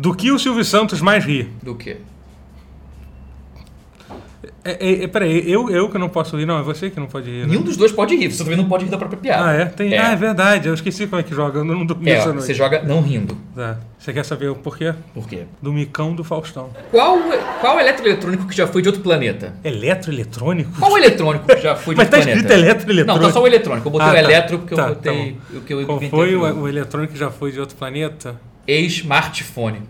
Do que o Silvio Santos mais ri? Do quê? É, é, é, peraí, eu, eu que não posso rir, não, é você que não pode rir. Né? Nenhum dos dois pode rir, você também não pode rir da própria piada. Ah, é? Tem, É. Ah, é verdade, eu esqueci como é que joga, eu não dormi É, essa noite. você joga não rindo. Tá. Você quer saber o porquê? Por quê? Do micão do Faustão. Qual, qual eletroeletrônico que já foi de outro planeta? Eletroeletrônico? Qual eletrônico que já foi de Mas outro tá planeta? escrito eletroeletrônico. Não, tá só o eletrônico. Eu botei Ah, o tá. eletro porque Tá, eu tá botei bom. o que eu Qual foi o, o eletrônico que já foi de outro planeta? Smartphone.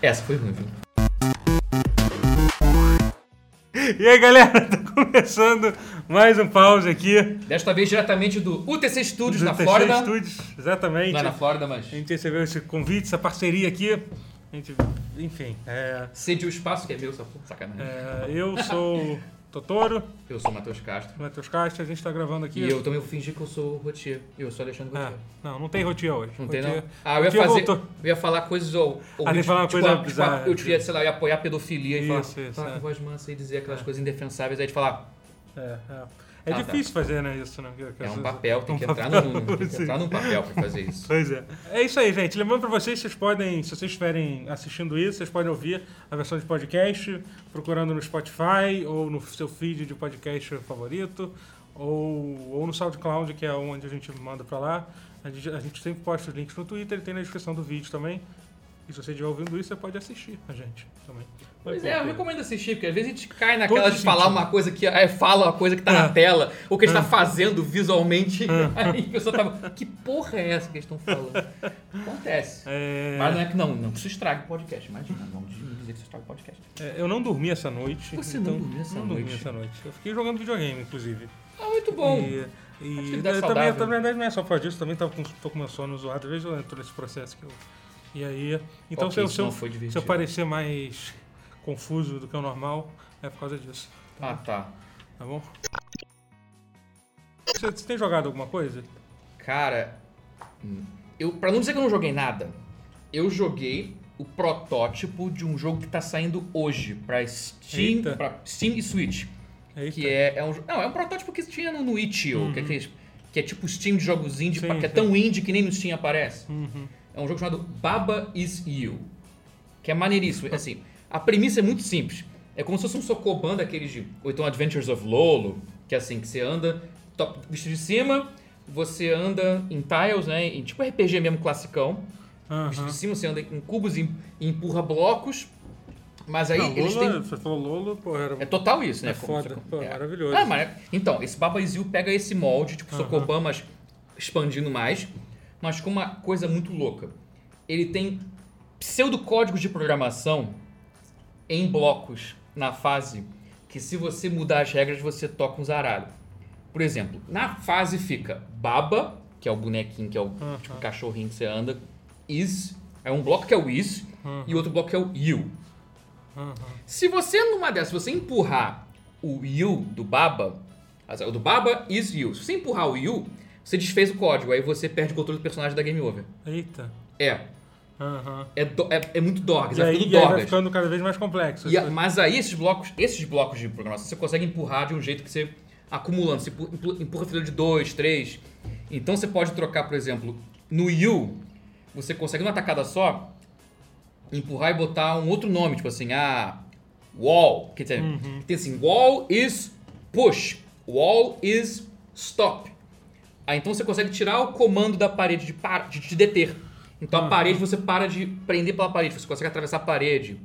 Essa foi ruim, viu? E aí, galera, tá começando mais um pause aqui. Desta vez diretamente do UTC Studios, do na TC Flórida. Studios, exatamente. Não é na Flórida, mas... A gente recebeu esse convite, essa parceria aqui. A gente, enfim, é, o espaço, que é meu, sacanagem. é, eu sou Totoro, Eu sou o Matheus Castro. Matheus Castro, a gente tá gravando aqui. E eu também vou fingir que eu sou o Rotier. Eu sou Alexandre Ah, Rotier. não, não tem rotia hoje. Não tem, Rotier- não? Ah, eu ia Rotier fazer. voltou. Eu ia falar coisas ou. ou Ah, falar uma tipo, coisa tipo, bizarra. Eu queria, sei lá, eu ia apoiar a pedofilia e falar, Isso, isso, falar é. com voz mansa e dizer aquelas coisas indefensáveis. Aí de falar, É, é. É Ah, tá. difícil fazer, né, isso, né? que- que é um papel, tem um que entrar papel, num, tem que entrar num papel pra fazer isso. Pois é. É isso aí, gente. Lembrando pra vocês, vocês podem, se vocês estiverem assistindo isso, vocês podem ouvir a versão de podcast, procurando no Spotify ou no seu feed de podcast favorito, ou, ou no SoundCloud, que é onde a gente manda pra lá. A gente, a gente sempre posta os links no Twitter e tem na descrição do vídeo também. E se você estiver ouvindo isso, você pode assistir a gente também. Pois é, eu recomendo assistir, porque às vezes a gente cai naquela Todo de falar sentido. uma coisa que é, fala uma coisa que tá Ah. na tela, ou que a gente Ah. tá fazendo visualmente. Aí a pessoa tava. Que porra é essa que eles estão falando? Acontece. É, Mas não é que não, não que isso estrague o podcast, imagina. Não dizer que isso estraga o podcast. é, eu não dormi essa noite. Você não então, dormiu essa não dormi noite? essa noite. Eu fiquei jogando videogame, inclusive. Ah, muito bom. E, e eu também, saudável. na verdade, não é só por disso, também tava com, tô com meu sono zoado, às vezes eu entro nesse processo que eu. E aí. Então, Ok, se, eu, se, eu, não se eu parecer mais confuso do que o normal, é por causa disso. Ah, tá. Tá bom? Você, você tem jogado alguma coisa? Cara, eu, pra não dizer que eu não joguei nada, eu joguei o protótipo de um jogo que tá saindo hoje pra Steam, pra Steam e Switch. Eita. Que é, é um Não, é um protótipo que tinha no, no itch.io, que, é que é tipo Steam de jogos indie, Uhum. Sim, que é sim. tão indie que nem no Steam aparece. Uhum. É um jogo chamado Baba Is You. Que é maneiríssimo. Assim, a premissa é muito simples. É como se fosse um Sokoban daqueles de. Ou então Adventures of Lolo, que é assim, que você anda top, visto de cima, você anda em tiles, né? Em tipo RPG mesmo classicão. Visto Aham. de cima, você anda em cubos e, e empurra blocos. Mas aí Não, eles Lolo, têm. Você falou Lolo, pô, era. É total isso, né? É Como foda. você- Pô, é. maravilhoso. Ah, mas, então, esse Baba You pega esse molde, tipo Aham. Sokoban, mas expandindo mais, mas com uma coisa muito louca. Ele tem pseudocódigos de programação em blocos na fase que se você mudar as regras, você toca um zaralho. Por exemplo, na fase fica Baba, que é o bonequinho, que é o Aham. tipo cachorrinho que você anda, Is, é um bloco que é o Is, Aham. e outro bloco que é o You. Aham. Se você, numa dessas, você empurrar o you do Baba, o do Baba is you. Se você empurrar o you, você desfez o código, aí você perde o controle do personagem da Game Over. Eita. É. Aham. É, do- é, é muito Dorgas, E é aí, tudo e aí vai ficando cada vez mais complexo. A- mas aí esses blocos, esses blocos de programação, você consegue empurrar de um jeito que você acumulando, você empu- empu- empurra fila de dois, três. Então você pode trocar, por exemplo, no you, você consegue numa tacada só empurrar e botar um outro nome, tipo assim, ah, wall, que tem, tem assim, wall is push, wall is stop. Aí então você consegue tirar o comando da parede de, par, de te deter. Então a parede você para de prender pela parede, você consegue atravessar a parede.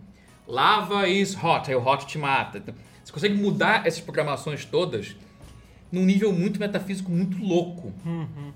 Lava is hot, aí o hot te mata. Então, você consegue mudar essas programações todas num nível muito metafísico, muito louco. Uhum.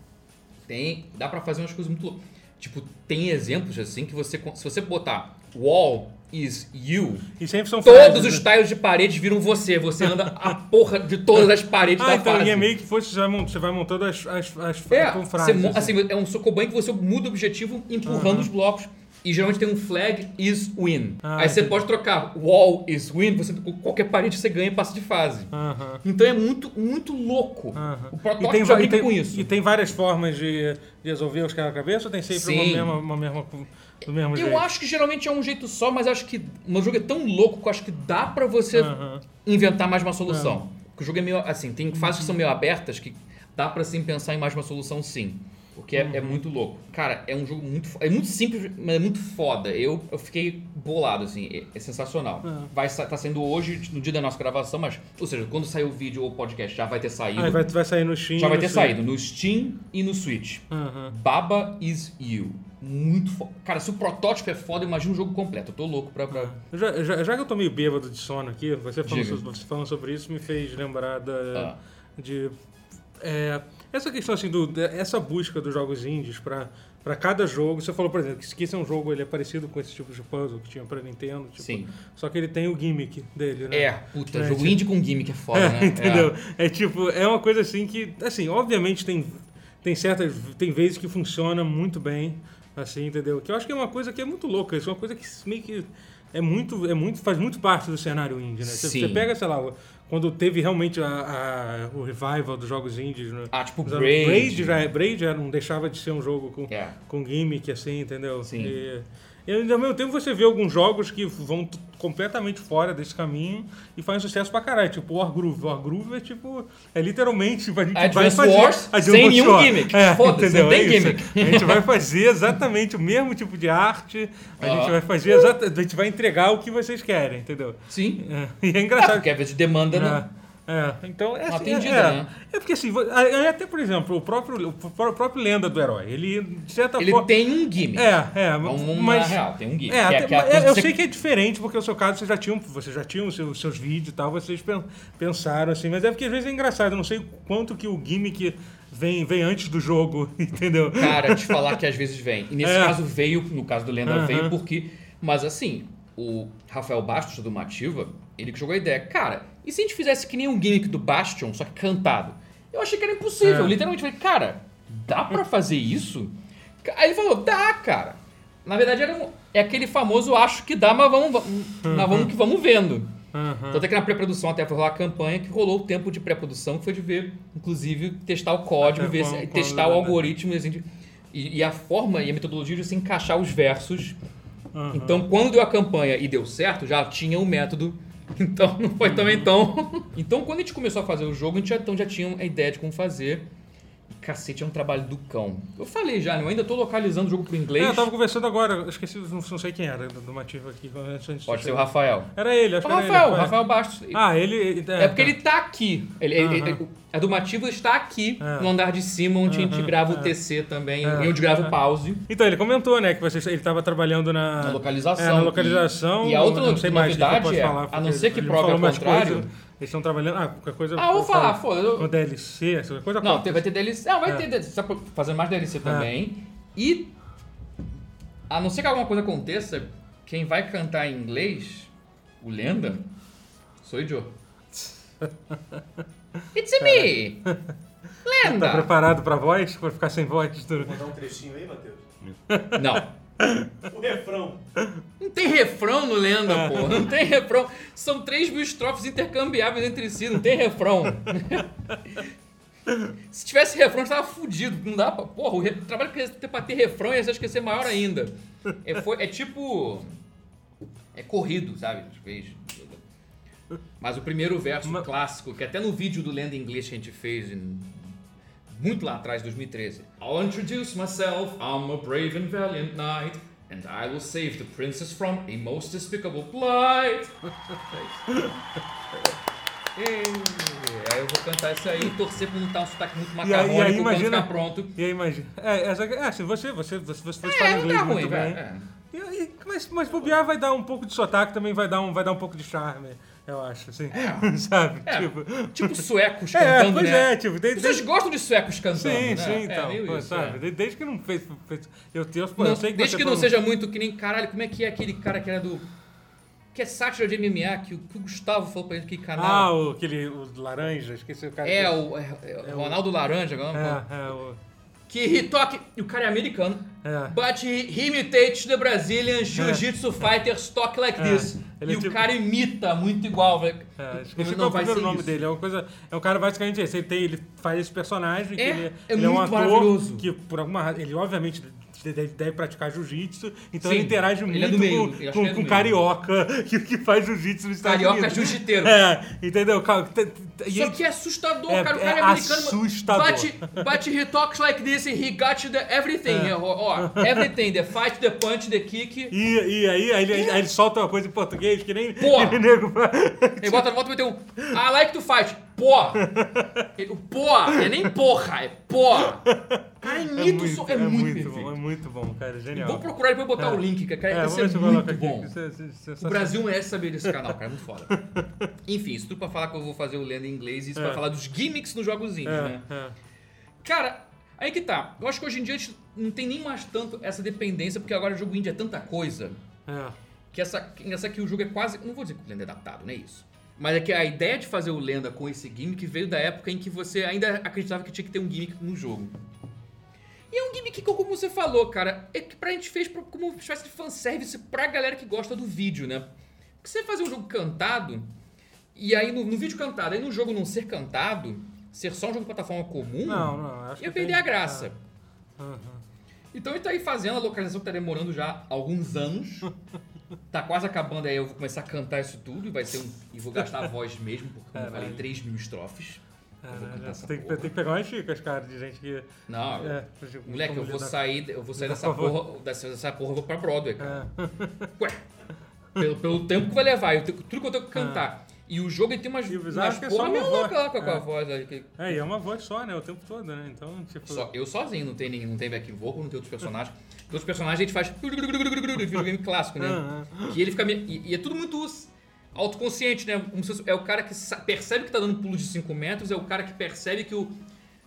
Tem, dá pra fazer umas coisas muito loucas. Tipo, tem exemplos assim que você, se você botar wall is you, E sempre são todos frases, os né? tiles de parede viram você. Você anda a porra de todas as paredes Ah, da então fase. e é meio que você vai mon- você vai montando as, as, as É, com você frases. mo- assim. assim, é um socoban que você muda o objetivo empurrando os blocos. E geralmente tem um flag is win. Ah, Aí você pode trocar wall is win, você, qualquer parede você ganha e passa de fase. Aham. Então é muito, muito louco. Aham. O E protótipo tem, já e, tem, com isso. e tem várias formas de, de resolver os quebra-cabeça ou tem sempre uma mesma, uma mesma, do mesmo jeito? Eu acho que geralmente é um jeito só, mas acho que o meu jogo é tão louco que eu acho que dá pra você Aham. inventar mais uma solução. Porque o jogo é meio assim, tem fases que são meio abertas que dá pra sim pensar em mais uma solução sim. Porque é, é muito louco. Cara, é um jogo muito. É muito simples, mas é muito foda. Eu, eu fiquei bolado, assim. É, é sensacional. É. Vai tá saindo hoje, no dia da nossa gravação, mas. Ou seja, quando sair o vídeo ou o podcast, já vai ter saído. Ah, vai, vai sair no Steam. já vai ter Switch. saído no Steam e no Switch. Aham. Baba is You. Muito foda. Cara, se o protótipo é foda, imagina o jogo completo. Eu tô louco pra. pra... Já, já, já que eu tô meio bêbado de sono aqui, você falando, Diga. so- você falando sobre isso me fez lembrar da, Ah. de. é, essa questão assim, do, essa busca dos jogos indies pra cada jogo. Você falou, por exemplo, que esse é um jogo ele é parecido com esse tipo de puzzle que tinha pra Nintendo. Tipo, Sim. Só que ele tem o gimmick dele, né? É, puta, É, jogo tipo- indie com gimmick é foda, É, né? entendeu? É. tipo, é uma coisa assim que, assim, obviamente tem, tem certas, tem vezes que funciona muito bem, assim, entendeu? Que eu acho que é uma coisa que é muito louca, isso é uma coisa que meio que é muito, é muito, faz muito parte do cenário indie, né? Você, Sim. você pega, sei lá, quando teve realmente a, a- o revival dos jogos indies, né? Ah, tipo Braid. Braid já, é- Braid já não deixava de ser um jogo com, É. com gimmick, assim, entendeu? Sim. E, e ao mesmo tempo você vê alguns jogos que vão completamente fora desse caminho e fazem sucesso pra caralho. Tipo, Wargroove. Wargroove é tipo, é literalmente, a gente Advance vai fazer... Wars sem nenhum Wars. gimmick. É, Foda-se, não tem É gimmick. A gente vai fazer exatamente o mesmo tipo de arte, a gente vai fazer exatamente, a gente vai entregar o que vocês querem, entendeu? Sim. É, e é engraçado. porque às vezes demanda, né? É, é, então é, assim, atendida, é, né? é porque assim, até por exemplo, o próprio, o pró- próprio lenda do herói, ele de certa Ele forma. tem um gimmick. É, é, Uma mas. real, tem um gimmick. É, que até- mas coisa eu que sei você- que é diferente, porque no seu caso vocês já tinham, vocês já tinham os seus, seus vídeos e tal, vocês pen- pensaram assim, mas é porque às vezes é engraçado, eu não sei quanto que o gimmick vem, vem antes do jogo, entendeu? Cara, te falar que às vezes vem. E nesse É. caso veio, no caso do Lenda Aham. veio porque. Mas assim, o Rafael Bastos do Mativa, ele que jogou a ideia. Cara, e se a gente fizesse que nem um gimmick do Bastion, só que cantado? Eu achei que era impossível. É. Literalmente falei, cara, dá pra fazer isso? Aí ele falou, dá, cara. Na verdade, era um- é aquele famoso acho que dá, mas vamos, vamos, mas vamos que vamos vendo. Aham. Tanto é que na pré-produção até foi rolar a campanha que rolou o tempo de pré-produção, que foi de ver, inclusive, testar o código, Até ver quando- se- quando- testar o algoritmo assim, e, e a forma e a metodologia de se encaixar os versos. Aham. Então, quando deu a campanha e deu certo, já tinha o método. Então, não foi também tão. Então, quando a gente começou a fazer o jogo, a gente já, então, já tinha a ideia de como fazer. Cacete, é um trabalho do cão. Eu falei já, né? eu ainda tô localizando o jogo pro inglês. É, eu tava conversando agora, eu esqueci, não, não sei quem era do, Mativo aqui. Pode ser o. Rafael. Era ele, acho O que era Rafael, ele. o Rafael Bastos. Ah, ele. É porque ele tá aqui. Ele, ele- Aham. ele- a do Mativo está aqui, É. no andar de cima, onde a gente grava o é. TC também, É. e onde grava o pause. Então, ele comentou, né, que você, ele estava trabalhando na, Na localização. É, na localização. E, e a outra não mais eu novidade posso é, falar, a não ser que ele prove ao mais contrário... coisa. Eles estão trabalhando. Ah, qualquer coisa. Ah, eu vou falar, falo. foda. eu- DLC, essa coisa. Não, tem- vai ter DLC. Não, vai É. ter DLC. Só pra- fazendo mais DLC também. E, a não ser que alguma coisa aconteça, quem vai cantar em inglês, o Lenda, sou o Joe. It's me! Tá Lenda! preparado pra voz? Pra ficar sem voz? Vou mandar um trechinho aí, Matheus. Não. O refrão. Não tem refrão no Lenda, pô. Não tem refrão. São três mil estrofes intercambiáveis entre si, não tem refrão. Se tivesse refrão, estava fudido. Não dá pra. Porra, o, re- o trabalho que ia ter pra ter refrão ia esquecer maior ainda. É, foi- é tipo. É corrido, sabe? Mas o primeiro verso Ma- clássico, que até no vídeo do Lenda Inglês que a gente fez em- muito lá atrás, 2013. I'll introduce myself, I'm a brave and valiant knight, and I will save the princess from a most despicable plight. Ei, aí eu vou cantar isso aí e torcer pra não estar um sotaque muito E aí- e macarrônico aí quando imagina- ficar pronto. E aí, imagina. É, essa, é se você, você, você, você É, fala inglês tá ruim, muito bem. É. E mas, mas bobear vai dar um pouco de sotaque também, vai dar um, vai dar um pouco de charme, eu acho, assim. Sabe? É, Tipo. Tipo suecos É, cantando, pois né? é, tipo, de- As pessoas desde, gostam de suecos cantando, Sim, né? sim, É, então. meio pô, isso, sabe? é. De- Desde que não fez. fez eu, eu, pô, Não, eu sei que desde que não falou- seja muito que nem caralho, como é que é aquele cara que era do. Que é sátira de MMA, que, o- que o Gustavo falou pra ele que canal. Ah, o, aquele o laranja, esqueci o cara. é, que- o, é, é o Ronaldo Laranja, agora. É, é, o. Que he talk. O cara é americano. É. But he, he imitates the Brazilian Jiu-Jitsu fighters talk like É. this. Ele e é o tipo- cara imita muito igual, velho. É, esqueci Não qual é o vai ser nome isso. dele. É uma coisa. É um cara basicamente esse. Ele, tem, ele faz esse personagem. que É, ele, é ele é um ator maravilhoso. que, por alguma razão. Ele, obviamente, deve, deve praticar jiu-jitsu, então Sim, ele interage ele muito é meio, com, com, ele é com carioca que, que faz jiu-jitsu nos Estados Carioca Unidos. jiu-jiteiro. É, entendeu? Ele- que é assustador, É- cara. O é cara é, americano. assustador. But, but he talks like this and he got the everything. É. Ó, ó, everything. The fight, the punch, the kick. E, e aí, aí, ele, aí ele solta uma coisa em português que nem que nem nego. Ele bota na volta e meteu um I like to fight. Pô! Ele- Pô! É nem porra, é pô! Cara, é mito, só- é, muito, perfeito. bom, é muito bom, cara, genial. Vou procurar e depois botar É. o link, cara. É, Esse é muito aqui. bom. Isso é- é O. Brasil merece saber desse canal, cara. É muito foda. Enfim, isso tudo pra falar que eu vou fazer o Lendo em inglês e isso É. pra falar dos gimmicks nos jogos indies, É, né? é. Cara, aí que tá. Eu acho que hoje em dia a gente não tem nem mais tanto essa dependência, porque agora o jogo indie é tanta coisa É. que essa, essa que o jogo é quase. Não vou dizer que o Lenda é adaptado, não é isso. Mas é que a ideia de fazer o Lenda com esse gimmick veio da época em que você ainda acreditava que tinha que ter um gimmick no jogo. E é um gimmick que, como você falou, cara, é que pra gente fez como uma espécie de fanservice pra galera que gosta do vídeo, né? Porque você fazer um jogo cantado, e aí no, no vídeo cantado, aí no jogo não ser cantado, ser só um jogo de plataforma comum, Não, não, acho ia que perder tem- a graça. Aham. Então ele tá aí fazendo, a localização tá demorando já alguns anos. Tá quase acabando aí, eu vou começar a cantar isso tudo e vai ser um. E vou gastar a voz mesmo, porque como eu falei, Caralho. 3 mil estrofes. É, né, tem, que, tem que pegar umas dicas, cara, de gente que. Não, É, moleque, eu vou sair, eu vou sair dessa favor. porra, dessa, dessa porra eu vou pra Broadway, cara. É. Ué, pelo, pelo tempo que vai levar, eu tenho- tudo que eu tenho que cantar. E o jogo ele tem umas, E o umas é é porra meio louca lá com a, É. voz que- É, e é uma voz só, né? O tempo todo, né? Então, tipo. Só, eu sozinho, não tem ninguém, não tem back vocal, não tem outros personagens. Outros personagens a gente faz videogame clássico, né? Que ele fica. me- E, e é tudo muito autoconsciente, né? É o cara que percebe que tá dando pulo de 5 metros, é o cara que percebe que o.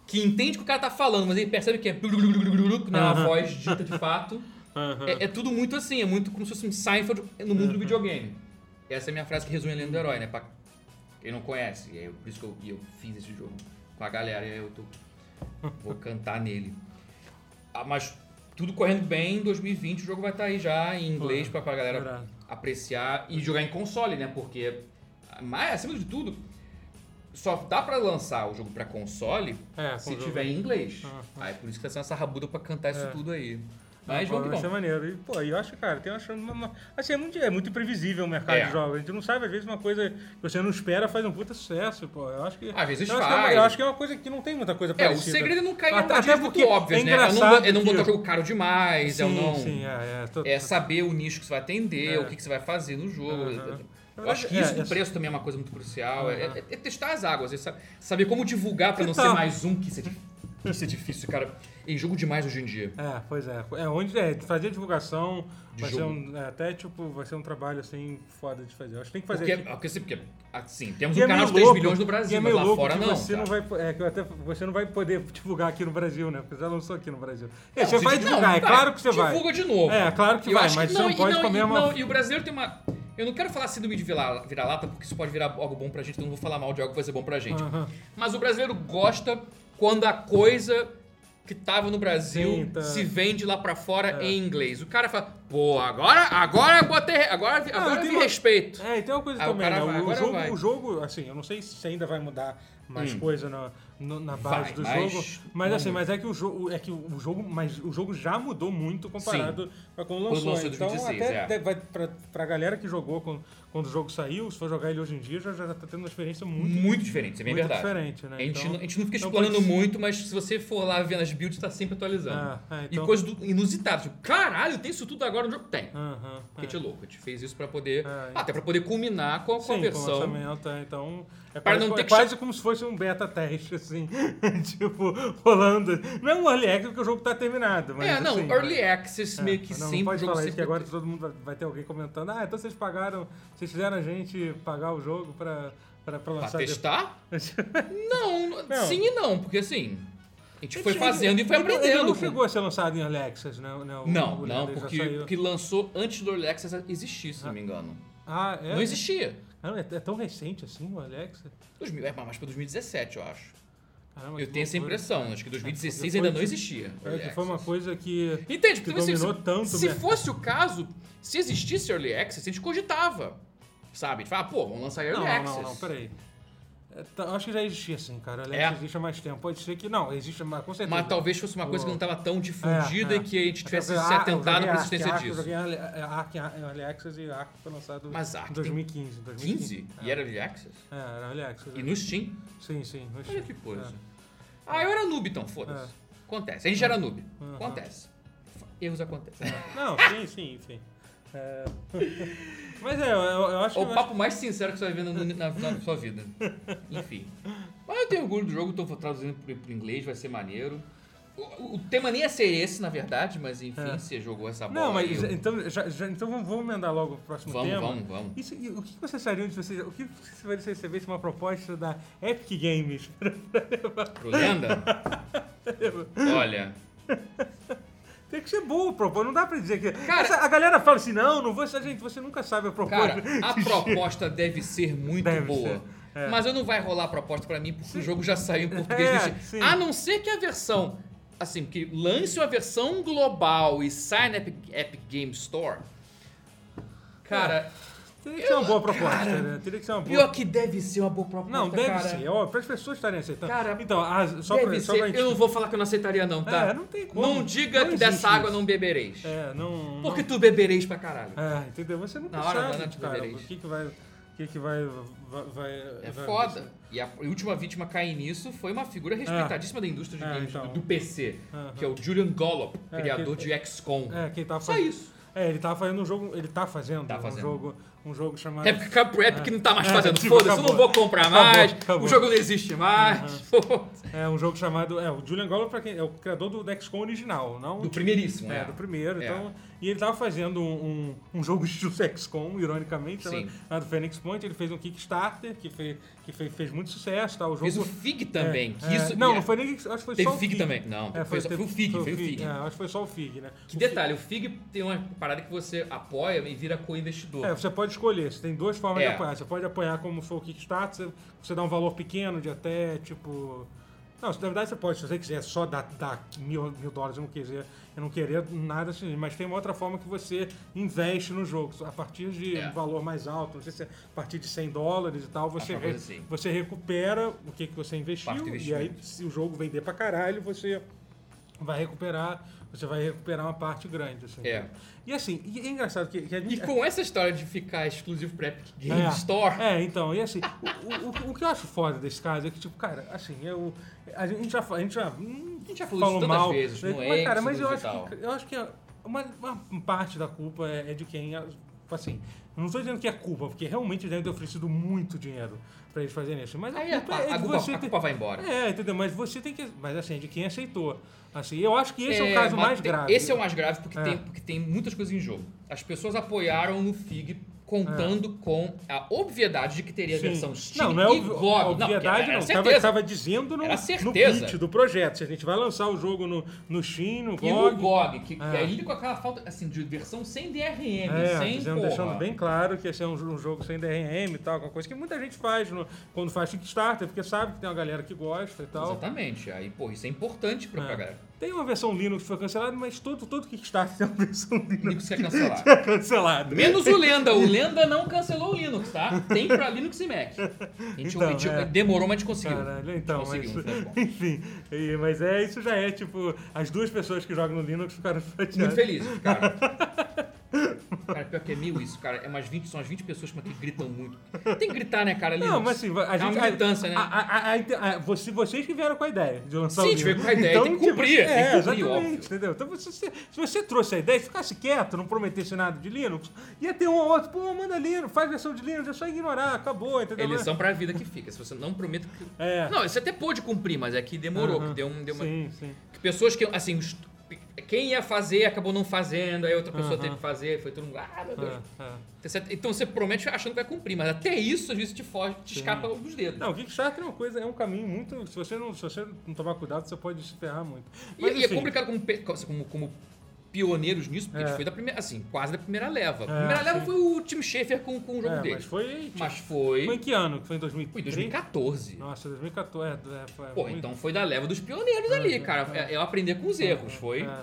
que entende que o cara tá falando, mas ele percebe que é. Não é uma voz dita de fato. É, é tudo muito assim, é muito como se fosse um Seinfeld no mundo do videogame. Essa é a minha frase que resume a lenda do herói, né? Pra quem não conhece. E é por isso que eu, eu fiz esse jogo com a galera e aí eu tô. Vou cantar nele. Ah, mas tudo correndo bem, em 2020 o jogo vai estar aí já em inglês pra, pra galera apreciar e jogar em console, né? Porque, mais acima de tudo, só dá pra lançar o jogo pra console É, se tiver em inglês. Ah, Aí por isso que tá sendo essa rabuda pra cantar isso É. tudo aí. Mas vamos que vai ser vamos. maneiro. E, pô, eu acho, cara, tem uma, uma, Assim, é muito, é muito imprevisível o mercado É. de jogos. A gente não sabe, às vezes, uma coisa que você não espera faz um puta sucesso, pô. Eu acho que. Às vezes eu acho que é uma- faz. eu acho que é uma coisa que não tem muita coisa É, o parecida. segredo é não cair em Até- até muito porque óbvias, é né? É não, é não botar o jogo caro demais, é sim, não... sim, é. é, tô- É saber o nicho que você vai atender, É. o que, que você vai fazer no jogo. Eu acho que É, isso do é- preço também é uma coisa muito crucial. É, é- é testar as águas, é sa- saber como divulgar pra não Então. ser mais um isso é, que isso é difícil, cara. Em jogo demais hoje em dia. É, pois é. É onde é, fazer divulgação De vai ser jogo. um, é, até tipo, vai ser um trabalho assim foda de fazer. Eu acho que tem que fazer. Porque, tipo, assim, porque, assim, temos e um é canal de 3 louco, milhões no Brasil, é mas meio lá louco fora não. Você não tá? vai, é, que até você não vai poder divulgar aqui no Brasil, né? Porque você já lançou aqui no Brasil. É, Não, você vai não, divulgar, é vai, claro que você vai. Divulga de novo. É, claro que Eu vai, mas que você não pode não, comer uma. não, e o brasileiro tem uma. Eu não quero falar síndrome de vira- vira-lata, porque isso pode virar algo bom pra gente, então não vou falar mal de algo que vai ser bom pra gente. Aham. Mas o brasileiro gosta quando a coisa que tava no Brasil Sim, tá. se vende lá pra fora É. em inglês. O cara fala, pô, agora, agora botei. Agora, agora eu tem uma- respeito. É, e tem uma coisa Ah, o também, cara né? vai, O, agora jogo, vai. o jogo, assim, eu não sei se ainda vai mudar mais Hum. coisa na, no- na base Vai, do mas jogo. Mas assim, mas é que o jogo. É que o jogo. Mas o jogo já mudou muito comparado com quando lançou. lançou então, 2016, até é. vai pra, pra galera que jogou quando, quando o jogo saiu, se for jogar ele hoje em dia, já, já tá tendo uma experiência muito, Muito diferente, isso é bem muito verdade. diferente, né? A gente, Então- não, a gente não fica então explorando pode- muito, mas se você for lá vendo as builds, tá sempre atualizando. Ah, é, E então- coisas do- inusitadas. Tipo, caralho, tem isso tudo agora no jogo? Tem. Aham, Porque a é. gente é louco, a gente fez isso pra poder. É, até pra poder culminar com, com a Sim, com o é, então. É Para quase, não ter é que quase como se fosse um beta teste, assim. tipo, rolando. Não é um early access porque o jogo tá terminado. Mas, é, não, assim, Early Access é, meio que não, sempre não pode falar isso, que agora todo mundo vai ter alguém comentando. Ah, então vocês pagaram. Vocês fizeram a gente pagar o jogo pra, pra, pra Pra lançar. testar? depois. Não, Não. sim e não, porque assim. A gente foi Ele- fazendo e foi ele- aprendendo. Ele não chegou a ser lançado em early access, né? o- Não, não, já porque, porque lançou antes do Early Access existir, se não me engano. Ah, é? Não existia. Ah, é, é tão recente assim o? 2000, é mais pra 2017, eu acho. Caramba, Eu tenho essa impressão. Acho que 2016 porque ainda não existia. É, que foi uma coisa que. Entende? que Porque se, dominou tanto o se mercado. fosse o caso, se existisse Early Access, a gente cogitava. Sabe? A gente fala, pô, vamos lançar Early Não, Access. não, não, peraí. É, tá, eu acho que já existia assim, cara. Alex É? existe há mais tempo. Pode ser que não, existe mas com certeza. Mas talvez fosse uma coisa que não estava tão difundida É, é. e que a gente tivesse Eu se atentado para a existência Ark, Eu disso. joguei Ark, Early Access e Ark foi lançado Mas Ark em tem 2015. 2015. 15? E era Early Access? É, era Early Access. E no Steam? Sim, sim. no Olha Steam. que coisa. É. Ah, eu era noob então, foda-se. Acontece. A gente era noob. Uhum. Acontece. Erros acontecem. Não, sim, sim, sim. É. Mas é, eu, eu acho É o que. papo mais sincero que você vai ver na, na- na sua vida. Enfim. Mas eu tenho orgulho do jogo, tô traduzindo pro, pro inglês, vai ser maneiro. O, o tema nem ia ser esse, na verdade, mas enfim, É. você jogou essa bola. Não, mas eu- então, já, já- então vamos, vamos emendar logo pro próximo Vamos, tema. vamos, vamos. Isso, e o que você acharia de você. O que você vai receber uma proposta da Epic Games? Pro Lenda? Olha, Tem que ser boa a proposta, não dá pra dizer que. Cara- Essa- a galera fala assim, não, não vou. Gente, você nunca sabe a proposta. cara, a proposta deve ser muito Deve boa. ser, é. Mas não vai rolar a proposta pra mim porque o jogo já saiu em português. É, Steam. sim. A não ser que a versão, assim, que lance uma versão global e saia na Epic, Epic Game Store. Cara, Teria que ser uma boa proposta, né? Teria que ser uma boa. pior que deve ser uma boa proposta. Não, deve cara. ser, ó, para as pessoas estarem aceitando. Cara, então, ah, só pra, só pra gente. Eu não vou falar que eu não aceitaria, não, tá? É, não tem como. Não diga Não que dessa água isso. não bebereis. É, não. Porque não... tu bebereis pra caralho. É, entendeu? Você nunca Na hora sabe, noite cara, bebereis. o que que vai. O que que vai. vai, vai É vai foda. E a última vítima a cair nisso foi uma figura respeitadíssima da indústria de É, games então. do, do PC, Aham. que é o Julian Gollop, É, criador que- de XCOM. É, quem tá Só isso. É, ele tava fazendo um jogo. Ele tá fazendo, Tá um fazendo. jogo. Um jogo chamado. É porque Campo Epic não tá mais É, fazendo. tipo, Foda-se, eu não vou comprar mais. acabou. O jogo não existe mais. foda-se. É um jogo chamado. É, o Julian Gollop pra quem, é o criador do XCOM original, não Do primeiríssimo, É, é. do primeiro. É. Então, e ele tava fazendo um, um, um jogo estilo XCOM, ironicamente, Sim. chamado, chamado Phoenix Point. Ele fez um Kickstarter que, fez, que fez, fez muito sucesso. Tá? O jogo, Fez o FIG também. É, que é, isso, não, e não é- foi nem. Acho que foi Teve só o FIG também. Não, É, foi, só- foi o FIG, foi foi o FIG. É, acho que foi só o FIG, né? Que O detalhe, o FIG tem uma parada que você apoia e vira co-investidor. É, você pode escolher, você tem duas formas É. de apoiar. Você pode apoiar como for o Kickstarter, você, você dá um valor pequeno de até, tipo... Não, na verdade você pode, se você quiser só dar, dar mil, mil dólares, eu não quiser, eu não queria nada assim, mas tem uma outra forma que você investe no jogo. A partir de É. um valor mais alto, não sei se é a partir de 100 dólares e tal, você, re- assim. você recupera o que, que você investiu, e aí se o jogo vender pra caralho, você vai recuperar, você vai recuperar uma parte grande. Assim. É. E assim, e é engraçado que, que E com essa história de ficar exclusivo pra Epic Game é, Store, É, então, e assim, o, o, o que eu acho foda desse caso é que, tipo, cara, assim, eu. A gente já, a gente já, hum, A gente já falou isso tantas mal, vezes, né, mas, cara, mas eu acho, que, eu acho que uma, uma parte da culpa é, é de quem, assim, não estou dizendo que é culpa, porque realmente devem ter oferecido muito dinheiro pra eles fazerem isso, mas a aí a, culpa a, é de culpa, a culpa vai embora. É, entendeu? Mas você tem que. Mas assim, de quem aceitou. Assim, eu acho que esse é, o É, caso mas mais tem- grave. Esse é o mais grave porque, É. tem, porque tem muitas coisas em jogo. As pessoas apoiaram no FIG contando com a obviedade de que teria a É. Sim. versão Steam não, não é e GOG. Não, obviedade, não. Tava, certeza. tava dizendo no, no pitch do projeto. Se a gente vai lançar o jogo no, no Steam, no E no GOG. GOG, que, que É. aí com aquela falta assim, de versão sem DRM, É, sem dizendo, porra. deixando bem claro que esse é um, um jogo sem DRM e tal, uma coisa que muita gente faz no- quando faz Kickstarter, porque sabe que tem uma galera que gosta e tal. Exatamente. Aí, porra, isso é importante pra, É. pra galera. Tem uma versão Linux que foi cancelada, mas todo, todo Kickstarter tem uma versão Linux Linux quer cancelar. que é cancelada. Menos o Lenda. O Lenda não cancelou o Linux, tá? Tem pra Linux e Mac. A gente, Então, a gente é. demorou, mas a gente conseguiu. Caralho, então, mas, conseguiu, contas. enfim, e- mas é, isso já é, tipo, as duas pessoas que jogam no Linux ficaram chateadas. Muito feliz, cara. Cara, pior que é mil isso, cara. É umas 20, são as 20 pessoas que gritam muito. Tem que gritar, né, cara? Não, Linux. mas assim, a É uma gente. militância, né? A, a, a, você, vocês que vieram com a ideia de lançar Sim, o gente livro. com a ideia, tem que cumprir, tipo, tem que é, cumprir, óbvio. entendeu? Então, você, se se você trouxe a ideia, ficasse quieto, não prometesse nada de Linux, ia ter um ou outro, pô, manda Linux, faz versão de Linux, é só ignorar, acabou, É entendeu? lição pra vida que fica. Se você não promete. que- É. Não, você até pôde cumprir, mas é que demorou, que deu, um, deu uma. Sim, sim. que pessoas que, assim, os- quem ia fazer acabou não fazendo, aí outra pessoa teve que fazer, foi todo mundo. Ah, meu Deus. É, é. Então você promete achando que vai cumprir, mas até isso às vezes te foge, te Sim. escapa dos dedos. Não, o Kickstarter é uma coisa, é um caminho muito. Se você não, se você não tomar cuidado, você pode se ferrar muito. E, Mas, e é enfim, complicado como, como, como pioneiros nisso, porque É. a gente foi da primeira, assim, quase da primeira leva. A É, primeira leva sim. foi o Tim Schafer com, com o jogo é, dele. mas foi. Mas foi. Foi em que ano? Foi em Foi 2003? em 2014. Nossa, 2014. É, é, foi Pô, muito- então foi da leva dos pioneiros ali, cara. É, é aprender com os erros. Foi, É.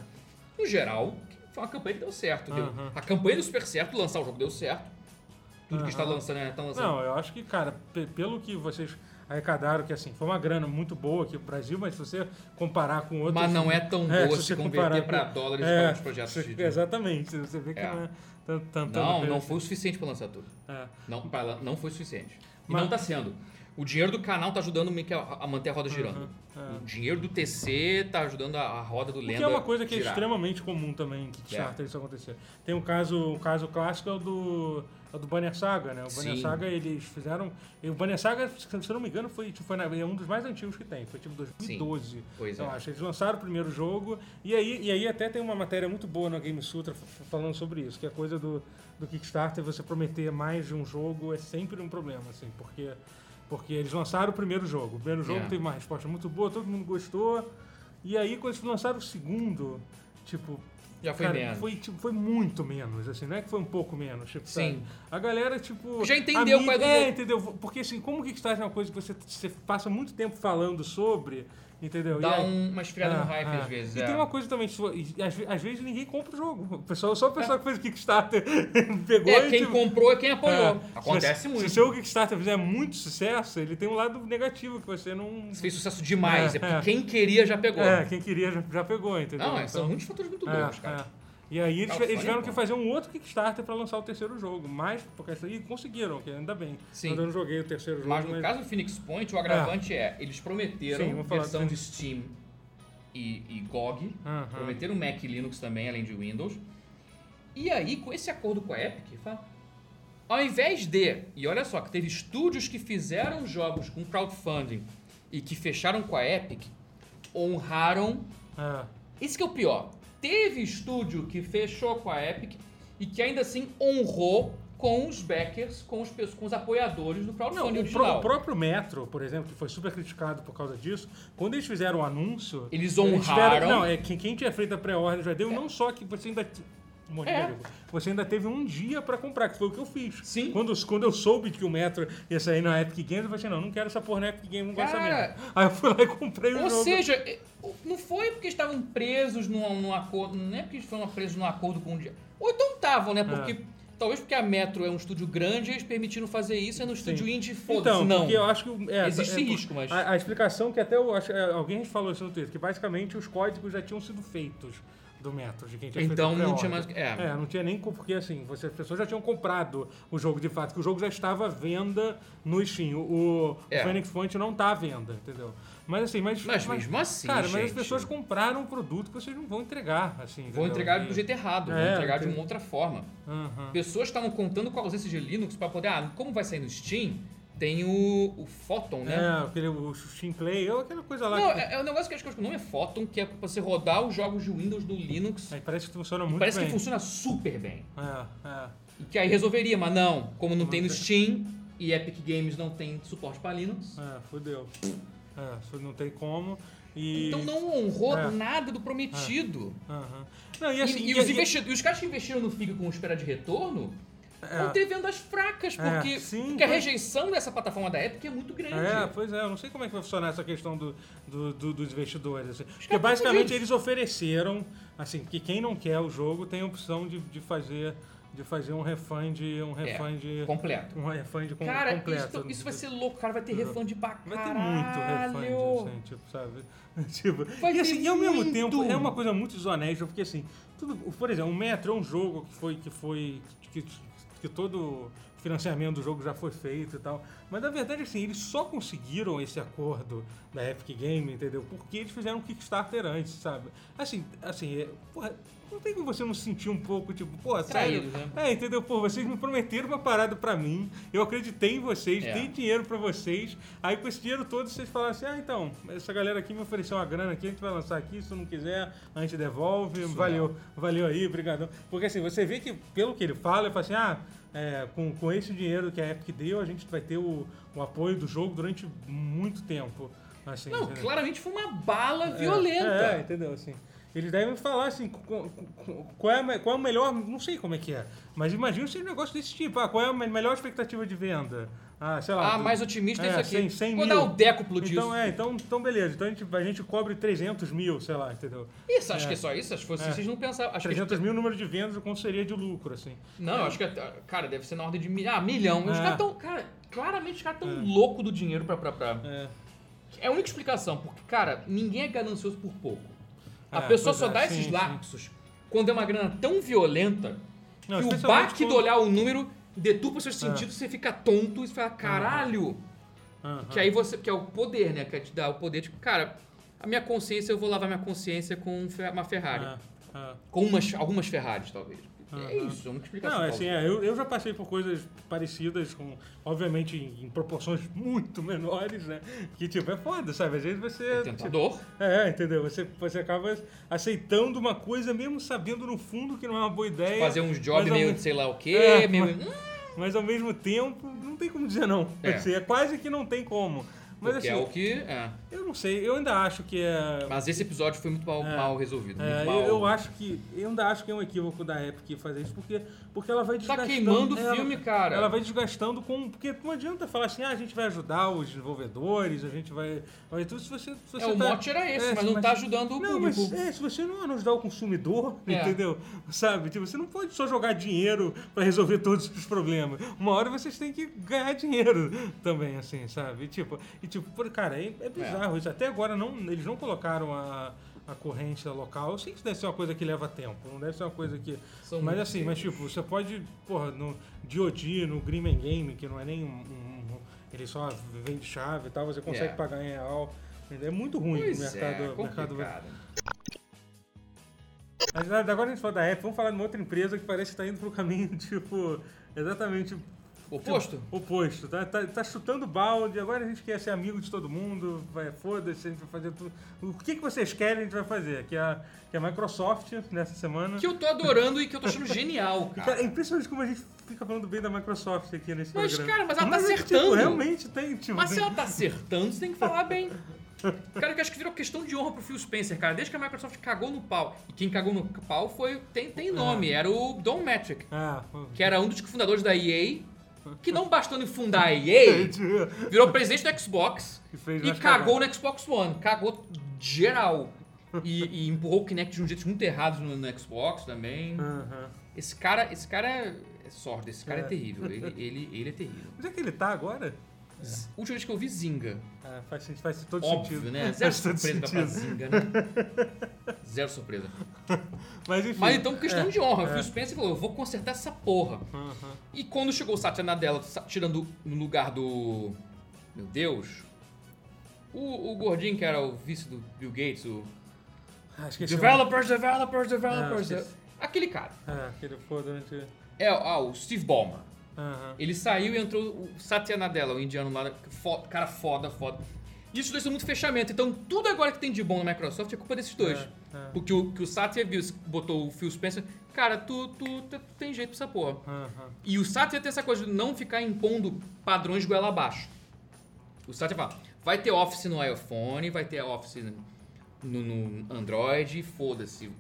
no geral, foi uma campanha que deu certo. Deu- Aham. A campanha deu super certo, lançar o jogo deu certo. Tudo que está lançando, né? Tá lançando. Não, eu acho que, cara, pe- pelo que vocês. Arrecadaram, que assim, foi uma grana muito boa aqui pro Brasil, mas se você comparar com outros... Mas não é tão boa se se converter para com- dólares é, para os projetos você- de... Exatamente, você vê que É. não é tanto... tanto Não, não foi o suficiente para lançar tudo. É. Não, pra- não foi o suficiente. E Mas- não está sendo. O dinheiro do canal tá ajudando que a, manter a roda girando. O dinheiro do TC tá ajudando a, roda do O Lenda que é uma coisa que é girar. extremamente comum também em Kickstarter isso acontecer. Tem um caso, um caso clássico é o do, o do Banner Saga, né? O Banner Sim. Saga, eles fizeram... O Banner Saga, se eu não me engano, foi, tipo, foi na- é um dos mais antigos que tem. Foi tipo 2012, Pois eu é. acho. Eles lançaram o primeiro jogo e aí, e aí até tem uma matéria muito boa na Game Sutra falando sobre isso, que é a coisa do, do Kickstarter, você prometer mais de um jogo é sempre um problema, assim, porque... Porque eles lançaram o primeiro jogo. O primeiro jogo É. teve uma resposta muito boa, todo mundo gostou. E aí, quando eles lançaram o segundo, tipo. Já foi cara, menos. Foi, tipo, foi muito menos, assim, não é que foi um pouco menos. Tipo, Sim. sabe? A galera, tipo. Já entendeu qual é É, entendeu? Porque assim, como o Kickstarter é uma coisa que você, você passa muito tempo falando sobre, entendeu? Dá um- uma esfriada no Ah, hype ah. às vezes. E é. tem uma coisa também, tipo, às, ve- às vezes ninguém compra o jogo. O pessoal, só o É. pessoal que fez o Kickstarter pegou É, e, quem tipo, comprou é quem apoiou. é, Acontece se, muito. Se o seu Kickstarter fizer muito sucesso, ele tem um lado negativo que você não. Se fez sucesso demais, É, é, porque é. quem queria já pegou. É, quem queria já, já pegou, entendeu? Não, é, são Então, muitos fatores muito é, bons, cara. É. E aí eles, Crowdfunding eles tiveram é que fazer um outro Kickstarter pra lançar o terceiro jogo. Mas, porque e conseguiram, que ainda bem. Sim. Eu não joguei o terceiro jogo. Mas no caso do Phoenix Point, o agravante é, eles prometeram Sim, versão de Steam e, e GOG, Aham. prometeram Mac e Linux também, além de Windows. E aí, com esse acordo com a Epic, fala, ao invés de, e olha só, que teve estúdios que fizeram jogos com crowdfunding e que fecharam com a Epic, honraram É. isso que é o pior. Teve estúdio que fechou com a Epic e que ainda assim honrou com os backers, com os, com os apoiadores do Não, crowdfunding o, pró- original. o próprio Metro, por exemplo, que foi super criticado por causa disso, quando eles fizeram o anúncio. Eles tiveram- honraram. não, é que quem tinha feito a pré-ordem já deu, não só que você ainda. É. Você ainda teve um dia pra comprar, que foi o que eu fiz. Sim. Quando, quando eu soube que o Metro ia sair na Epic Games, eu falei assim: não, não quero essa porra na Epic Games, não gosto mesmo. Aí eu fui lá e comprei o Ou jogo. seja, eh, não foi porque estavam presos num, num acordo, não é porque eles foram presos num acordo com o dia. Ou então estavam, né? Porque talvez porque a Metro é um estúdio grande, eles permitiram fazer isso, é no estúdio indie, foda-se, Então, não. porque eu acho que. É, Existe é, risco, mas- A, a explicação que até eu acho, é, alguém falou isso no Twitter, que basicamente os códigos já tinham sido feitos do Metro, de quem tinha feito Então a não tinha mais- é. É, não tinha nem porque assim, você, as pessoas já tinham comprado o jogo de fato, que o jogo já estava à venda no Steam. O, o É. Phoenix Point não está à venda, entendeu? Mas assim, mas. Mas mesmo assim, Cara, mas as gente. pessoas compraram um produto que vocês não vão entregar, assim. Vão entendeu? entregar E- do jeito errado, vão É, entregar de uma outra forma. Aham. Pessoas estavam contando com a ausência de Linux para poder, ah, como vai sair no Steam, tem o, o Photon, né? É, aquele, o Steam Play, ou aquela coisa lá. Não, que, é, é um negócio que acho que o nome é Photon, que é pra você rodar os jogos de Windows no Linux. Aí parece que funciona muito Parece bem. que funciona super bem. É, é. E que aí resolveria, mas não, como não tem no tem. Steam e Epic Games não tem suporte para Linux. É, fodeu. É, não tem como. E... Então não honrou É. nada do prometido. Aham. Não, e E, assim, e os, investi- e os caras que investiram no FIG com espera de retorno vão ter vendas fracas, É, porque, sim, porque a rejeição dessa plataforma da Epic é muito grande. É, pois é, eu não sei como é que vai funcionar essa questão do, do- do- dos investidores. Assim. Porque basicamente eles ofereceram, assim, que quem não quer o jogo tem a opção de, de fazer de fazer um refund, um refund, completo. um refund com, Cara, completo. isso, isso vai ser louco, cara. Vai ter refund pra Vai ter muito refund, assim, tipo, sabe? tipo, Vai e assim, e ao mesmo tempo é uma coisa muito desonesta, porque assim, tudo, por exemplo, o Metro é um jogo que foi que foi que, que todo financiamento do jogo já foi feito e tal. Mas na verdade assim, eles só conseguiram esse acordo da Epic Game, entendeu? Porque eles fizeram um Kickstarter antes, sabe? Assim, assim, é, porra, não tem como você não se sentir um pouco, tipo, pô, sério? Né? É, entendeu? Pô, vocês me prometeram uma parada pra mim, eu acreditei em vocês, É. dei dinheiro pra vocês, aí com esse dinheiro todo vocês falaram assim, ah, então, essa galera aqui me ofereceu uma grana aqui, a gente vai lançar aqui, se não quiser, a gente devolve, valeu, valeu aí, obrigadão. Porque assim, você vê que, pelo que ele fala, ele fala assim, ah, é, com, com esse dinheiro que a Epic deu, a gente vai ter o, o apoio do jogo durante muito tempo. Assim, Não, entendeu? claramente foi uma bala É, violenta. É, entendeu? Assim. Eles devem falar assim, qual é, a qual é o melhor, não sei como é que é, mas imagina se um negócio desse tipo, ah, qual é a me- melhor expectativa de venda? Ah, sei lá. Ah, mais otimista é isso aqui. 100, 100 Vou mil. dar o décuplo disso. Então, é, então, então beleza, então a gente, a gente cobre 300 mil, sei lá, entendeu? Isso, acho que é só isso. Acho que É. vocês não pensavam. Acho que 300 mil número de vendas, o quanto seria de lucro, assim. Não, eu acho que, é- cara, deve ser na ordem de mil, ah, milhão. Os É. caras tão, cara, claramente os caras tão loucos do dinheiro pra, pra, pra... É. É a única explicação, porque, cara, ninguém é ganancioso por pouco. A É, pessoa só é, dá sim, esses sim. lapsos quando é uma grana tão violenta Não, que o baque quando- do olhar o número deturpa seus sentidos, você fica tonto e fala, caralho! Aham. Que aí você, que é o poder, né? Que é te dar o poder, tipo, cara, a minha consciência, eu vou lavar minha consciência com um uma Ferrari. Com umas, algumas Ferraris, talvez. É Aham. isso, é uma explicação. Não, assim, plausível. é, eu, eu já passei por coisas parecidas, com, obviamente em, em proporções muito menores, né? Que tipo, é foda, sabe? Às vezes você. É tentador. tipo, é, entendeu? Você, você acaba aceitando uma coisa mesmo sabendo no fundo que não é uma boa ideia. Fazer uns jobs meio me- sei lá o quê, É, meio. mas- Mas ao mesmo tempo, não tem como dizer não. É. Assim, é quase que não tem como. Mas porque assim, é o que. É. eu não sei, eu ainda acho que é. Mas esse episódio foi muito mal, É. mal resolvido. É, muito eu, mal. eu acho que. Eu ainda acho que é um equívoco da Epic fazer isso, porque, porque ela vai Tá desgastando. queimando o filme, cara. Ela vai desgastando com. Porque não adianta falar assim, ah, a gente vai ajudar os desenvolvedores, a gente vai. vai tudo se você. Se você É, o tá- mote era esse, É, mas não tá ajudando o Não, público. mas é, se você não ajudar o consumidor, É. entendeu? Sabe? Tipo, você não pode só jogar dinheiro pra resolver todos os problemas. Uma hora vocês têm que ganhar dinheiro também, assim, sabe? Tipo, e, tipo por- cara, é, é bizarro isso. Até agora não, eles não colocaram a, a corrente local. Eu sei que isso deve ser uma coisa que leva tempo, não deve ser uma coisa que. São mas assim, mas tipo, você pode, porra, no DOD, no Green Game, que não é nem um. um- ele só vende chave e tal, você consegue É. pagar em real. É muito ruim Pois o mercado. é, mercado complicado. mas agora a gente fala da Apple, vamos falar de uma outra empresa que parece que tá indo pro caminho, tipo, exatamente Oposto? tipo, oposto. Tá, tá, tá chutando balde, agora a gente quer ser amigo de todo mundo, vai, foda-se, a gente vai fazer tudo. O que, que vocês querem, a gente vai fazer. Que a, que a Microsoft, nessa semana. Que eu tô adorando e que eu tô achando genial, Cara, cara. é impressionante como a gente fica falando bem da Microsoft aqui nesse Mas, programa. cara, mas ela tá é que, acertando. Tipo, realmente tem, tipo. Mas se ela tá acertando, você tem que falar bem. Cara, que acho que virou questão de honra pro Phil Spencer, cara. Desde que a Microsoft cagou no pau. E quem cagou no pau foi. Tem, tem nome, era o Don Metric. Ah, Que era um dos fundadores da EA. Que não bastando em fundar a EA, virou presidente do Xbox E e cagou no Xbox One. Cagou geral. E, e empurrou o Kinect de um jeito muito errado no, no Xbox também. Aham. Esse cara, esse cara é, é sorte, esse cara é, É. terrível. Ele, ele, ele é terrível. Onde é que ele tá agora? Z- Última vez que eu vi Zinga. Ah, faz, faz todo Óbvio, sentido. né? Zero Faz surpresa pra. Zinga, né? Zero surpresa. Mas enfim. Mas então, questão é, de honra. O é. Phil Spencer falou, eu vou consertar essa porra. Aham. E quando chegou o Satya Nadella tirando no lugar do... Meu Deus. O, o gordinho que era o vice do Bill Gates, o... Ah, esqueci o Developers, developers, developers. Ah. Aquele cara. Ah, aquele foi durante. É ah, o Steve Ballmer. Aham. Ele saiu e entrou o Satya Nadella, o indiano lá, cara foda, foda. E esses dois são muito fechamento. Então tudo agora que tem de bom na Microsoft é culpa desses dois. É, é. Porque o, que o Satya viu, botou o Phil Spencer, cara, tu, tu, tu tem jeito pra essa porra. Aham. E o Satya tem essa coisa de não ficar impondo padrões goela abaixo. O Satya fala, vai ter Office no iPhone, vai ter Office no, no Android, foda-se.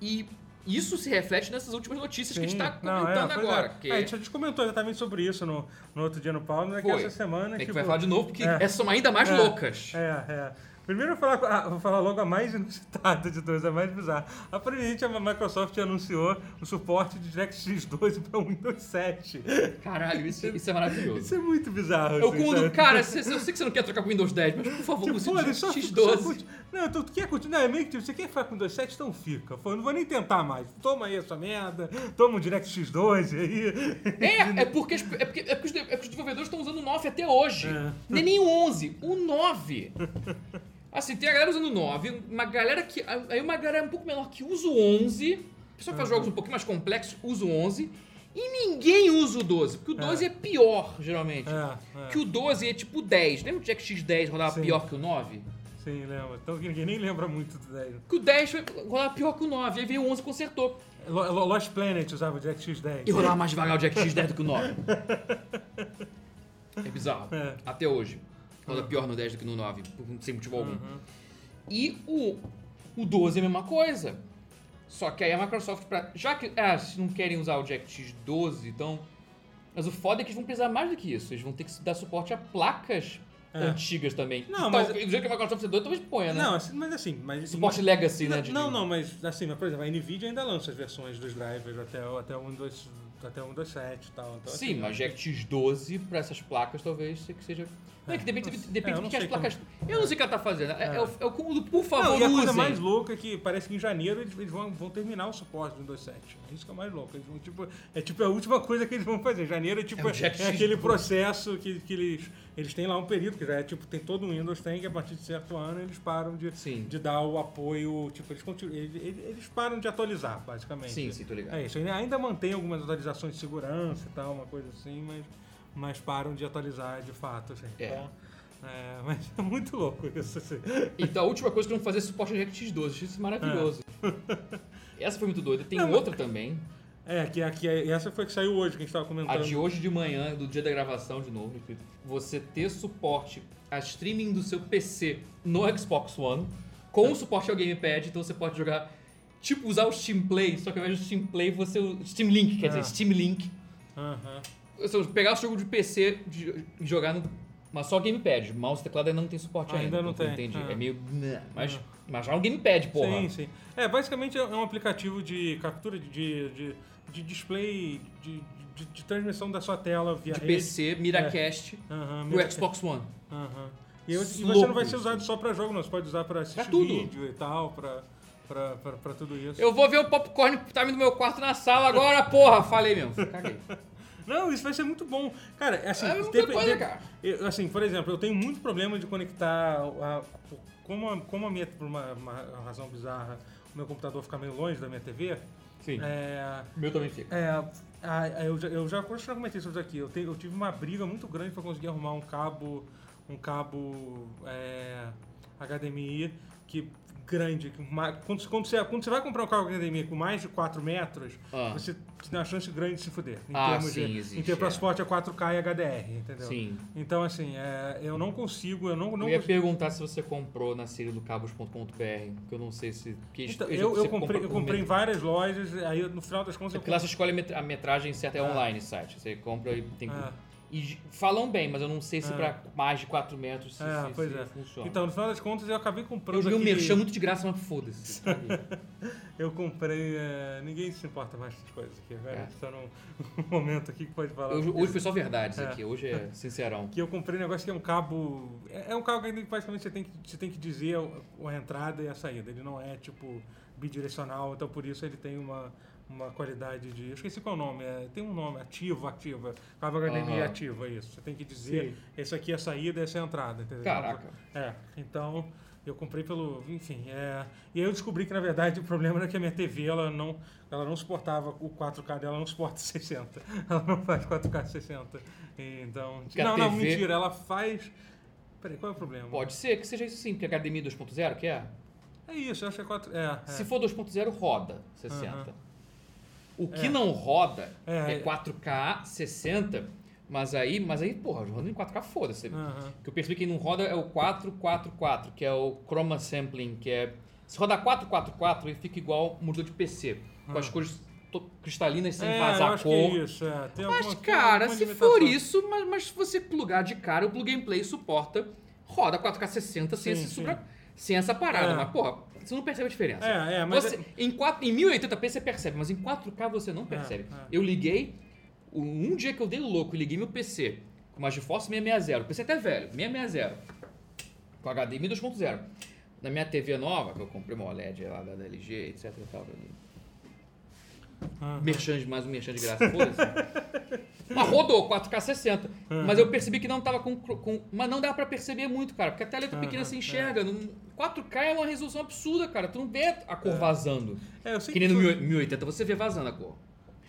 E isso se reflete nessas últimas notícias que a gente tá Não, é, comentando pois agora. É. que É, a gente comentou exatamente sobre isso no, no outro dia no Paulo, né? Que essa semana. É que tipo, vai falar de novo, porque é. essas são ainda mais É. loucas. É, é. Primeiro eu vou falar, ah, vou falar logo a mais inusitada de todas, a mais bizarra. Aparentemente a Microsoft anunciou o suporte de DirectX 12 para Windows 7. Caralho, isso, isso é maravilhoso. Isso é muito bizarro. Eu assim, quando, cara, cê- eu sei que você não quer trocar pro Windows 10, mas por favor, Tipo, use pô, ele só, X12. só curte- Não, tu quer continuar? É meio que tipo, você quer ficar com 2.7? Então fica. Eu não vou nem tentar mais. Toma aí essa merda, toma um DirectX 12 aí. É, é porque, é porque, é porque é porque os desenvolvedores estão usando o 9 até hoje. É. Nem, nem o 11, o 9. Assim, tem a galera usando o 9, uma galera que. Aí uma galera um pouco menor que usa o 11. A pessoa que faz jogos um pouquinho mais complexos usa o 11. E ninguém usa o 12, porque o 12 é, pior, geralmente. É, é. Que o 12 é tipo 10. Lembra que o Jack X10 rodava Sim. pior que o 9? Sim, lembra. Então ninguém nem lembra muito do 10. Que o 10 foi- rodava pior que o 9. Aí veio o 11 e consertou. Lo- Lo- Lost Planet usava o DirectX 10. E rodava mais devagar o Jack X10 do que o 9. É bizarro. É. Até hoje. Roda pior no 10 do que no 9, por- sem motivo algum. Uhum. E o, O 12 é a mesma coisa. Só que aí a Microsoft, pra, já que ah, não querem usar o DirectX 12, então. Mas o foda é que eles vão precisar mais do que isso. Eles vão ter que dar suporte a placas É. antigas também. Não, então, mas- do jeito que a Microsoft é doida, talvez ponha, né? Não, assim, mas assim... Mas, Suporte mas- Legacy, né? Não, de- não, não, mas assim, mas, por exemplo, a Nvidia ainda lança as versões dos drivers até, até o Windows, até o Windows 7 e tal. Então, Sim, assim, mas DirectX 12 pra essas placas talvez que seja. Não é que depende, não sei. depende É, do que as placas. Eu não sei o que ela tá fazendo. É, é o, é o cúmulo por favor, Não, e a coisa mais louca é que parece que em janeiro eles, eles vão, vão terminar o suporte do Windows 7. É isso que é mais louco. Eles vão, tipo, é tipo a última coisa que eles vão fazer. Janeiro é tipo É é, aquele processo que, que eles. Eles têm lá um período, que já é tipo, tem todo o Windows tem, que a partir de certo ano eles param de, Sim. de dar o apoio. Tipo, eles, continuam, eles, eles- param de atualizar, basicamente. Sim, sim, tô ligado. É isso. Ainda mantém algumas atualizações de segurança e tal, uma coisa assim, mas, mas param de atualizar de fato. Assim. É. Então, é, mas é muito louco isso. Assim. Então a última coisa que vão fazer é suporte ao DirectX 12. Isso é maravilhoso. Essa foi muito doida. Tem Não, outra também. É, que, que essa foi que saiu hoje, que a gente estava A comentando. de hoje de manhã, do dia da gravação de novo, você ter suporte a streaming do seu PC no Xbox One, com suporte ao Gamepad, então você pode jogar, tipo, usar o Steam Play, só que ao invés do Steam Play, você Steam Link, quer Ah. dizer, Steam Link. Aham. Ou seja, pegar o jogo de PC e jogar no. Mas só Gamepad, mouse e teclado ainda não tem suporte Ainda ainda. não tem, Entendi. ah. É meio. né, Mas, Ah. mas já é um Gamepad, porra. Sim, sim. É, basicamente é um aplicativo de captura de, de, de, display, de, de, de transmissão da sua tela via De rede. PC, Miracast, Aham, pro mira- Xbox One. Aham. E, e você não vai ser usado só pra jogo, não. Você pode usar pra assistir Pra tudo. vídeo e tal, pra, pra, pra, pra tudo isso. Eu vou ver o popcorn time do meu quarto na sala agora, porra! Falei mesmo. Caguei. Não, isso vai ser muito bom. Cara, assim, É a mesma depe- coisa, cara. eu- assim, por exemplo, eu tenho muito problema de conectar a, como a, como a minha, por uma, uma razão bizarra, o meu computador fica meio longe da minha TV. Sim. É, meu também fica. é, eu, já, eu já que já comentei isso aqui. Eu, tenho- eu tive uma briga muito grande para conseguir arrumar um cabo, um cabo é, HDMI que grande. Quando, quando, você, quando você vai comprar um cabo HDMI com mais de 4 metros, Ah. você tem uma chance grande de se fuder. Em Ah, termos sim, de, existe, em ter é. suporte a 4K e HDR, entendeu? Sim. Então, assim, é, eu não consigo, eu não, não eu ia consigo. perguntar se você comprou na série do cabos.com.br, que eu não sei se. Que Então, eu, eu comprei, eu comprei em várias lojas, aí no final das contas eu Porque lá você escolhe a metragem certa, é Ah. online site. Você compra e tem. Ah. E falam bem, mas eu não sei se Ah. pra mais de 4 metros se, É, se- pois se é. funciona. Então, no final das contas, eu acabei comprando eu joguei um aquele- merchan muito de graça, mas foda-se. Eu comprei. é, ninguém se importa mais com essas coisas aqui. Agora É. tá num momento aqui que pode falar. hoje, hoje foi só verdades É. aqui, hoje é sincerão. Que eu comprei um negócio que é um cabo. É é um cabo que basicamente você tem que, você tem que dizer a, a entrada e a saída. Ele não é tipo bidirecional, então por isso ele tem uma, uma qualidade de. Eu esqueci qual é o nome. É, tem um nome, ativo, ativa. Cabo HDMI Aham. ativo, é isso. Você tem que dizer Sim. esse aqui é a saída, essa é a entrada, entendeu? Caraca. É, então eu comprei pelo, enfim, é, e aí eu descobri que na verdade o problema era que a minha TV ela não, ela não suportava o 4K dela, não suporta 60. Ela não faz 4K 60. E, Então, Porque a não, não, TV mentira, ela faz Peraí, qual é o problema? Pode ser que seja isso sim, porque HDMI 2.0, que é? É isso, eu acho que é 4, é, é. Se for 2.0, roda 60. Aham. O que É. não roda É, é, 4K 60, mas aí, mas aí, porra, rodando em 4K, foda-se. O que eu percebi que não roda é o 444, que é o Chroma Sampling, que é... Se rodar 444, ele fica igual mudou de PC, com as cores to- cristalinas sem Ah. É, vazar acho cor. que é isso, é. Tem Mas, alguma- cara, se for isso, mas, mas se você plugar de cara, o Plug and Play suporta, roda 4K 60 sem, Sim, sim. supra- sem essa parada. É. Mas, porra, você não percebe a diferença. É, é, mas Você- é- em, 4, em 1080p você percebe, mas em 4K você não percebe. é. Eu liguei, um dia que eu dei louco e liguei meu PC com uma GeForce 660, o PC até velho, 660, com HDMI 2.0. Na minha TV nova, que eu comprei uma OLED lá da LG, etc e tal. Aham. Merchan mais um merchan de graça. Mas rodou 4K 60. Mas eu percebi que não tava com, com. Mas não dá pra perceber muito, cara. Porque a tela é tão pequena Aham, você enxerga. Não- 4K é uma resolução absurda, cara. Tu não vê a cor vazando. É, eu sei Que nem no foi- 1080 você vê vazando a cor.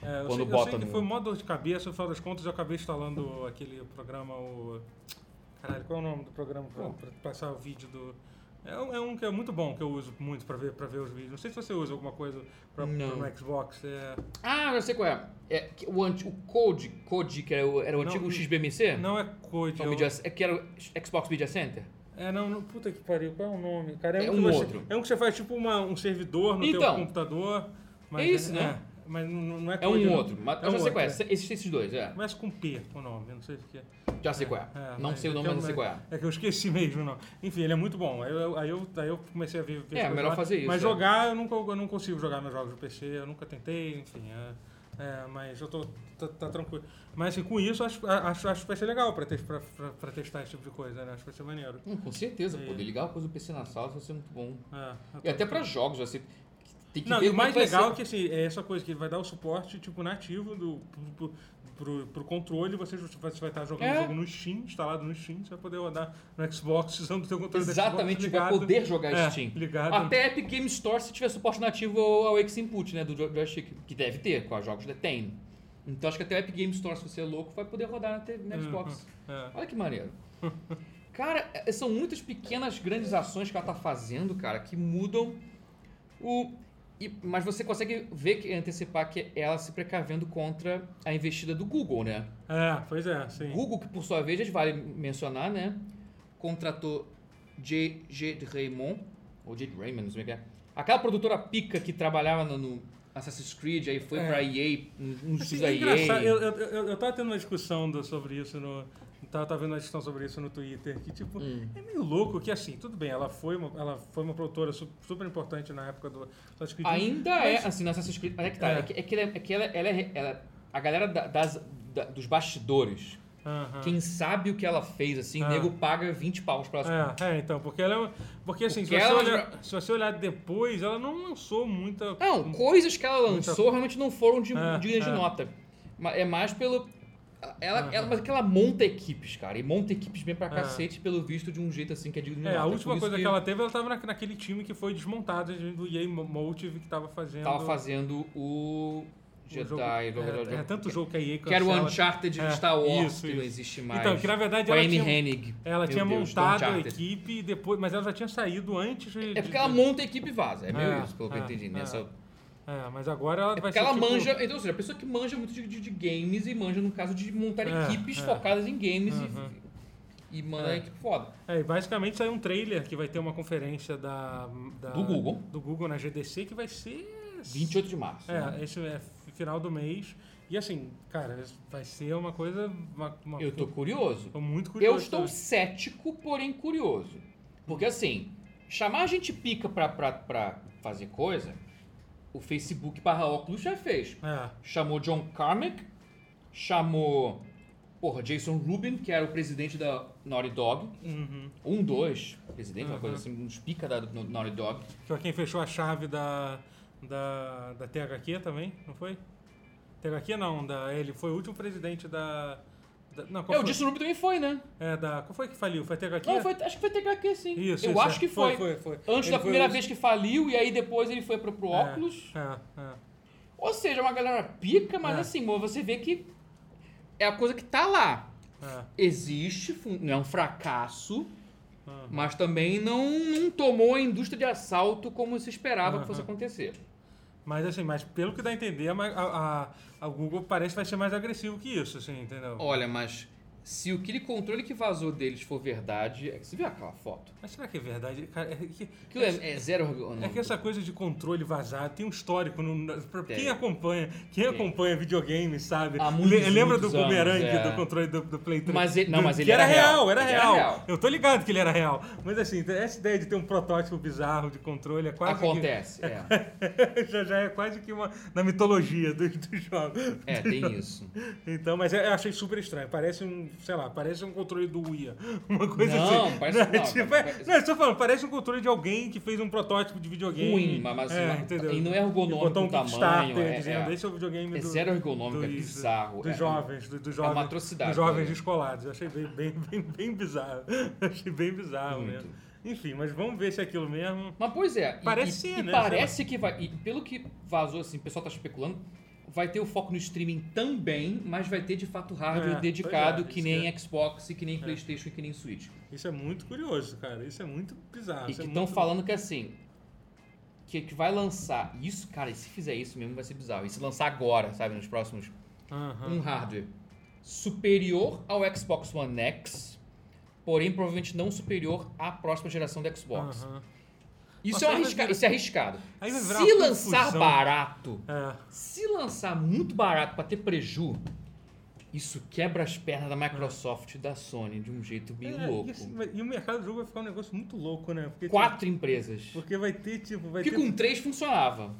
É, eu Quando sei, bota eu sei que no- foi mó dor de cabeça, no final das contas eu acabei instalando aquele programa, o... Caralho, qual é o nome do programa pra, pra passar o vídeo do... É um, é um que é muito bom, que eu uso muito pra ver, pra ver os vídeos. Não sei se você usa alguma coisa pra, Não. pro Xbox. É... Ah, eu sei qual é. é o, anti- o Code, Code que era o, era o Não, antigo XBMC? Não é Code, É é, o Media- é que era o Xbox Media Center? É, não, não, puta que pariu, qual é o nome? Cara, É um, que um você, outro. É um que você faz tipo uma, um servidor no teu Então, computador. Mas é isso, né? Mas não, não é É um outro. Mas É eu um já sei qual é. outro, Existem esses dois, é. Começa com P o nome, não sei o que é. Já sei qual é. É, não sei o é nome, mas não sei qual é. É que eu esqueci mesmo, não. Enfim, ele é muito bom. Aí eu, aí eu, aí eu comecei a ver. ver É, melhor fazer isso, Mas é. jogar, eu, nunca, eu não consigo jogar meus jogos do PC, eu nunca tentei, enfim. É, é, mas eu tô. Tá, tá tranquilo. Mas assim, com isso, acho, acho, acho que vai ser legal pra, tes- pra, pra, pra testar esse tipo de coisa, né? Acho que vai ser maneiro. Hum, com certeza, É. poder ligar a coisa do PC na sala vai ser muito bom. É, E até pra jogos, você tem que Não, e o é mais vai legal é que assim, é essa coisa que ele vai dar o suporte tipo nativo do, pro, pro, pro controle, você, você vai estar jogando É. o jogo no Steam, instalado no Steam, você vai poder rodar no Xbox usando o teu controle Exatamente, Xbox vai ligado. poder jogar É, Steam. ligado. Até Epic Game Store se tiver suporte nativo ao ao X-Input, né, do jo- joystick, que deve ter, com os jogos tem. Então acho que até o Epic Game Store, se você é louco, vai poder rodar na, te- na Xbox. É. Olha que maneiro. Cara, é- são muitas pequenas, grandes ações que ela tá fazendo, cara, que mudam o. e- mas você consegue ver que antecipar que ela se precavendo contra a investida do Google, né? É, pois é, sim. Google, que por sua vez, vale mencionar, né? Contratou J. J. Raymond, ou J. Raymond, não sei como é que é. Aquela produtora pica que trabalhava no, no Assassin's Creed, aí foi É. pra EA, um Assim, da é EA. eu, eu, eu, eu tava tendo uma discussão do- sobre isso no. Tava, tava vendo uma discussão sobre isso no Twitter, que tipo, Hum. é meio louco que assim, tudo bem, ela foi uma, ela foi uma produtora su- super importante na época do Assassin's Creed. Ainda mas- é, assim, no Assassin's Creed, mas é que tá, É. é, que, é que, ela, é que ela, ela é, ela- a galera da- das, da- dos bastidores, quem sabe o que ela fez, assim, Ah. nego paga 20 paus pra ela. É, é, então, porque ela é uma- Porque assim, se Porque você, ela olhar, se você olhar depois, ela não lançou muita. Não, coisas que ela lançou Muita- realmente não foram de, É, de é. nota. É mais pelo. Ela, Aham. ela, mas é que ela monta equipes, cara. E monta equipes bem pra É. cacete, pelo visto, de um jeito assim que é digno de É, a Por última coisa que... ela teve, ela tava na- naquele time que foi desmontado do EA Motive que tava fazendo. tava fazendo o o Jedi. jogo- é, é, é tanto jogo que a EA Que era o cancela. Uncharted É, de Star Wars, isso, que não existe mais. Então, que na verdade ela tinha- Hennig. Ela tinha Deus, do montado a equipe, depois, mas ela já tinha saído antes de. É porque ela monta a equipe e vaza. É meio É, isso, pelo que é, eu entendi. é. Nessa... É, mas agora ela É vai porque ser. ela tipo- manja, então, ou seja, a pessoa que manja muito de, de- de games e manja no caso de montar É, equipes é. focadas em games e- Uhum. e, manda É. a equipe foda. É, e basicamente saiu um trailer que vai ter uma conferência da, da- Do Google. do Google na GDC que vai ser 28 de março. né? É, esse é final do mês. E assim, cara, vai ser uma coisa. Uma, uma- Eu tô curioso. tô muito curioso. Eu estou também. cético, porém curioso. Porque assim, chamar a gente pica pra, pra, pra fazer coisa, o Facebook barra óculos já fez. É, Chamou John Carmack, chamou, porra, Jason Rubin, que era o presidente da Naughty Dog. uhum. Um, dois, presidente, uma Uhum. coisa assim, uns pica da Naughty Dog. Foi quem fechou a chave da, da, da THQ também, não foi? THQ não, da, ele foi o último presidente da. Da não, É, o Rubin também foi, né? É, da, qual foi que faliu? Foi THQ? Não, foi, acho que foi THQ sim. Isso, Eu isso, acho é. que foi. Foi, foi, foi. Antes Ele da primeira o- vez que faliu, e aí depois ele foi pro, pro É, óculos. É, é. Ou seja, uma galera pica, mas É. assim, você vê que é a coisa que tá lá. é. Existe, não é um fracasso, mas também não, não tomou a indústria de assalto como se esperava que fosse acontecer. Mas assim, mas pelo que dá a entender, a, a, a Google parece que vai ser mais agressivo que isso, assim, entendeu? Olha, mas se aquele controle que vazou deles for verdade, é que você viu aquela foto? Mas será que é verdade? Cara, é, que, Aquilo é, é zero. Não, é que essa coisa de controle vazado tem um histórico. No, pra Tem. quem acompanha, quem Tem. acompanha videogame, sabe? Há muitos, Le- Lembra do boomerang é. do controle do, do Play 3? Mas ele- não, Do- mas ele que era era real. era Ele era real. real. Eu tô ligado que ele era real. Mas assim, essa ideia de ter um protótipo bizarro de controle é quase que- Acontece, é. já, já é quase que uma na mitologia dos do jogos. É, tem isso. Então, mas eu achei super estranho. Parece um, sei lá, parece um controle do Wii. Uma coisa Não, assim. parece- é, não, tipo, não, é- parece- não, eu tô falando, parece um controle de alguém que fez um protótipo de videogame. Ruim, mas, é, mas- entendeu? e não é ergonômico botou um tamanho. É, dizendo, é, esse é o videogame é do, zero ergonômico, é dos- bizarro. Dos é, jovens, do- dos uma jovens. atrocidade, Dos jovens né? descolados. Eu achei bem, bem, bem, bem bizarro. achei bem bizarro Muito. mesmo. Enfim, mas vamos ver se é aquilo mesmo. Mas pois é, e- Parece e, ser, e né? parece que vai. E pelo que vazou, assim, o pessoal tá especulando, vai ter o foco no streaming também, mas vai ter de fato hardware É, dedicado, é, que nem que Xbox que nem Playstation e que nem Switch. Isso é muito curioso, cara. Isso é muito bizarro. e que é estão muito- falando que assim. Que, que vai lançar. Isso, cara, e se fizer isso mesmo vai ser bizarro. E se lançar agora, sabe, nos próximos. Um hardware superior ao Xbox One X, porém provavelmente não superior à próxima geração do Xbox. Aham. Isso, Nossa, é vai arrisca- isso é arriscado. Se lançar confusão. barato, É. se lançar muito barato pra ter preju, isso quebra as pernas da Microsoft e da Sony de um jeito meio É, louco. E, assim, vai- e o mercado do jogo vai ficar um negócio muito louco, né? Porque, Quatro empresas. tipo, porque vai ter, tipo, vai Porque ter. com três funcionava.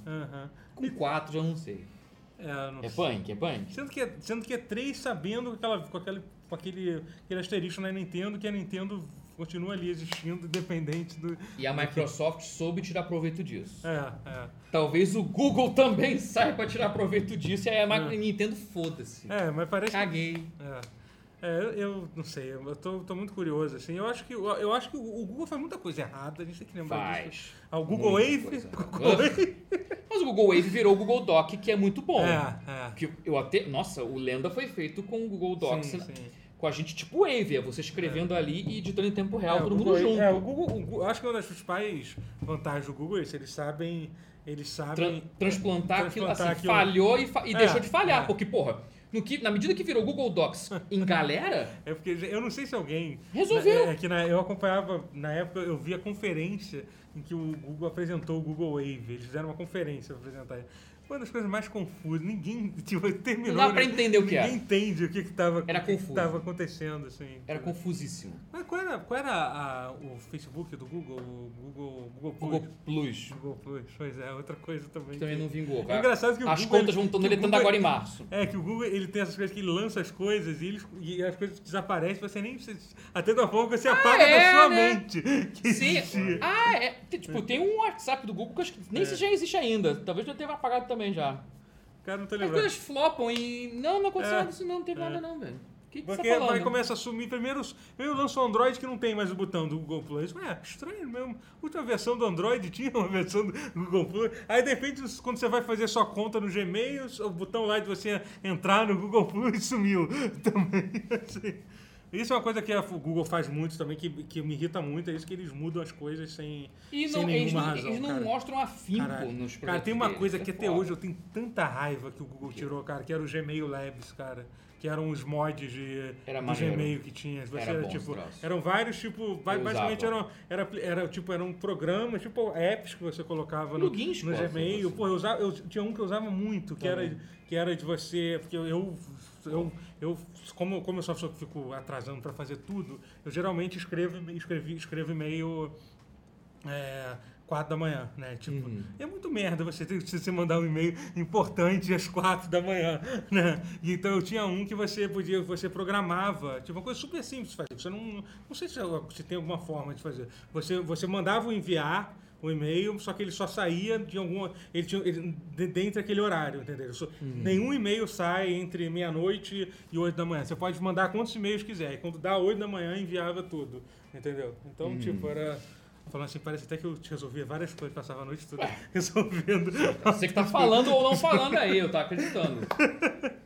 Com quatro já não sei. É, É punk, é punk. Sendo que, é, sendo que é três sabendo com, aquela, com, aquele, com aquele, aquele asterisco na Nintendo, que a Nintendo continua ali existindo, independente do. E a Microsoft soube tirar proveito disso. É, é. Talvez o Google também saiba tirar proveito disso e aí a É. Nintendo foda-se. É, mas parece que Caguei. É. É, eu, eu não sei, eu tô, tô muito curioso, assim. Eu acho que, eu acho que o o Google faz muita coisa errada, a gente tem que lembrar disso. Faz. Ah, o Google Wave. Google Wave. Mas o Google Wave virou o Google Doc, que é muito bom. É, é. Que eu até, nossa, o Lenda foi feito com o Google Docs, Sim, né? sim. com a gente tipo Wave, é você escrevendo ali e editando em tempo real, É, todo mundo junto. É, o Google, o acho que uma das principais vantagens do Google é isso, eles sabem. Eles Tran- sabem. transplantar, aquilo, transplantar assim, aquilo. falhou e, fa- e É, deixou de falhar, é. porque, porra, no que, na medida que virou Google Docs em galera, É porque eu não sei se alguém. Resolveu. É, que na- eu acompanhava, na época eu vi a conferência em que o Google apresentou o Google Wave. Eles fizeram uma conferência para apresentar. Uma das coisas mais confusas. Ninguém tipo, terminou. Não dá pra né? entender o que Ninguém era. entende o que estava que acontecendo. Assim, era confusíssimo. Mas qual era, qual era a- o Facebook do Google? O Google, Google Plus? Google Plus, Google Plus, pois é, outra coisa também. que também não vingou. É cara. engraçado que o As Google, contas vão estão deletando agora em março. É, que o Google ele tem essas coisas que ele lança as coisas e, eles, e as coisas desaparecem, você nem. Você, até da forma que você apaga é, da sua né? mente. Que Sim. existia. Ah, é. Tipo, tem um WhatsApp do Google que eu acho que nem É. se já existe ainda. Talvez já tenha apagado também já. Cara, não tô As lembrando. coisas flopam e. Não, não aconteceu É. nada disso, não. Não teve É. nada, não, velho. O que, que você Porque tá falando? vai começa a sumir. Primeiro, primeiro lança o Android que não tem mais o botão do Google Plus. Ué, estranho mesmo. A última versão do Android tinha uma versão do Google Plus. Aí, de repente, quando você vai fazer sua conta no Gmail, o botão lá de você entrar no Google Plus sumiu. Também, assim. Isso é uma coisa que a- o Google faz muito também, que, que me irrita muito, é isso que eles mudam as coisas sem, E sem não, nenhuma eles não, razão. eles não cara. mostram afinco Caralho. nos Cara, tem projetos uma deles, coisa é que até foda. hoje eu tenho tanta raiva que o Google tirou, cara, que era o Gmail Labs, cara. Que eram os mods de, Era do. Gmail que tinha. Você, Era esse tipo, eram vários, tipo, Eu basicamente usava. eram, era, era, tipo, eram programas, tipo apps que você colocava no, Plugins, no Gmail. Pô, eu, usava, eu tinha um que eu usava muito, que era, que era de você. Porque eu, eu, eu, como, como eu só só fico atrasando para fazer tudo, eu geralmente escrevo, escrevi, escrevo e-mail. É, 4 da manhã, né? Tipo, Uhum. é muito merda você ter você mandar um e-mail importante às 4 da manhã, né? Então eu tinha um que você podia, você programava, tipo uma coisa super simples de fazer. Você não, não sei se, se tem alguma forma de fazer. Você, você mandava o enviar o e-mail, só que ele só saía de alguma, ele tinha ele, de- dentro daquele horário, entendeu? Só- Nenhum e-mail sai entre meia-noite e 8 da manhã. Você pode mandar quantos e-mails quiser. E quando dá 8 da manhã, enviava tudo, entendeu? Então, tipo, era Falando assim, parece até que eu resolvia várias coisas, passava a noite toda resolvendo. Você que tá falando ou não falando aí, eu tô acreditando.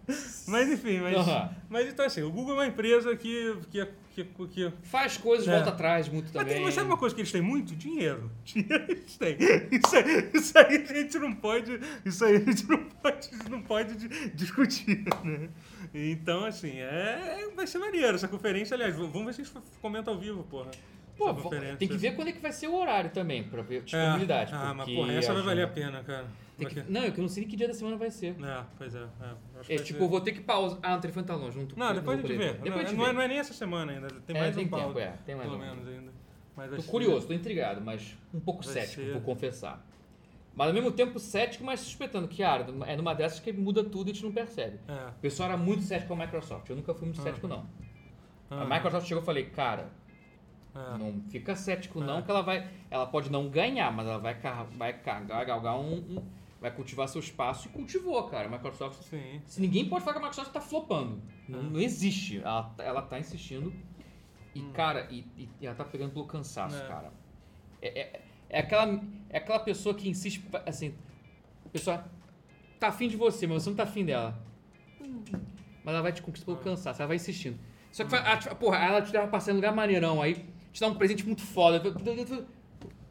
Mas enfim, mas, Aham. mas então assim, o Google é uma empresa que. que, que, que Faz coisas, É. volta atrás muito mas, também. tem, mas sabe uma coisa que eles têm muito? Dinheiro. Dinheiro eles têm. Isso aí, isso aí a gente não pode. Isso aí a gente não pode, não pode di- discutir, né? Então, assim, é, vai ser maneiro essa conferência. Aliás, vamos ver se eles comentam ao vivo, porra. Pô, tem que ver quando é que vai ser o horário também, pra ver É. disponibilidade. Ah, mas porra, essa vai valer a pena, cara. Que- Não, é eu não sei nem que dia da semana vai ser. É, pois é. é. É tipo, ser- vou ter que pausar. Ah, o telefone tá longe, não tô Não, depois a gente vê. Depois a não, não é, não é nem essa semana ainda. Tem É, mais tem um tempo, é, tem mais Pelo um. menos ainda. Mas Tô ser- curioso, tô intrigado, mas um pouco Vai cético, ser- vou confessar. Mas ao mesmo tempo cético, mas suspeitando que, cara, é numa dessas que muda tudo e a gente não percebe. É. O pessoal era muito cético com a Microsoft, eu nunca fui muito cético, não. Ah, A Microsoft chegou e falei, cara, é. não fica cético não, É. que ela vai. Ela pode não ganhar, mas ela vai, car- vai galgar um, um- Vai cultivar seu espaço e cultivou, cara. A Microsoft. Sim. Se ninguém pode falar que a Microsoft tá flopando. Não, Ah. não existe. Ela, ela tá insistindo. E, cara, e, e- ela tá pegando pelo cansaço, Hum. É. cara. É, é, é aquela, é aquela pessoa que insiste, assim, a pessoa tá afim de você, mas você não tá afim dela. Mas ela vai te conquistar pelo Ah. cansaço, ela vai insistindo. Só que, vai- ela te- porra, ela te leva em lugar maneirão, aí te dá um presente muito foda.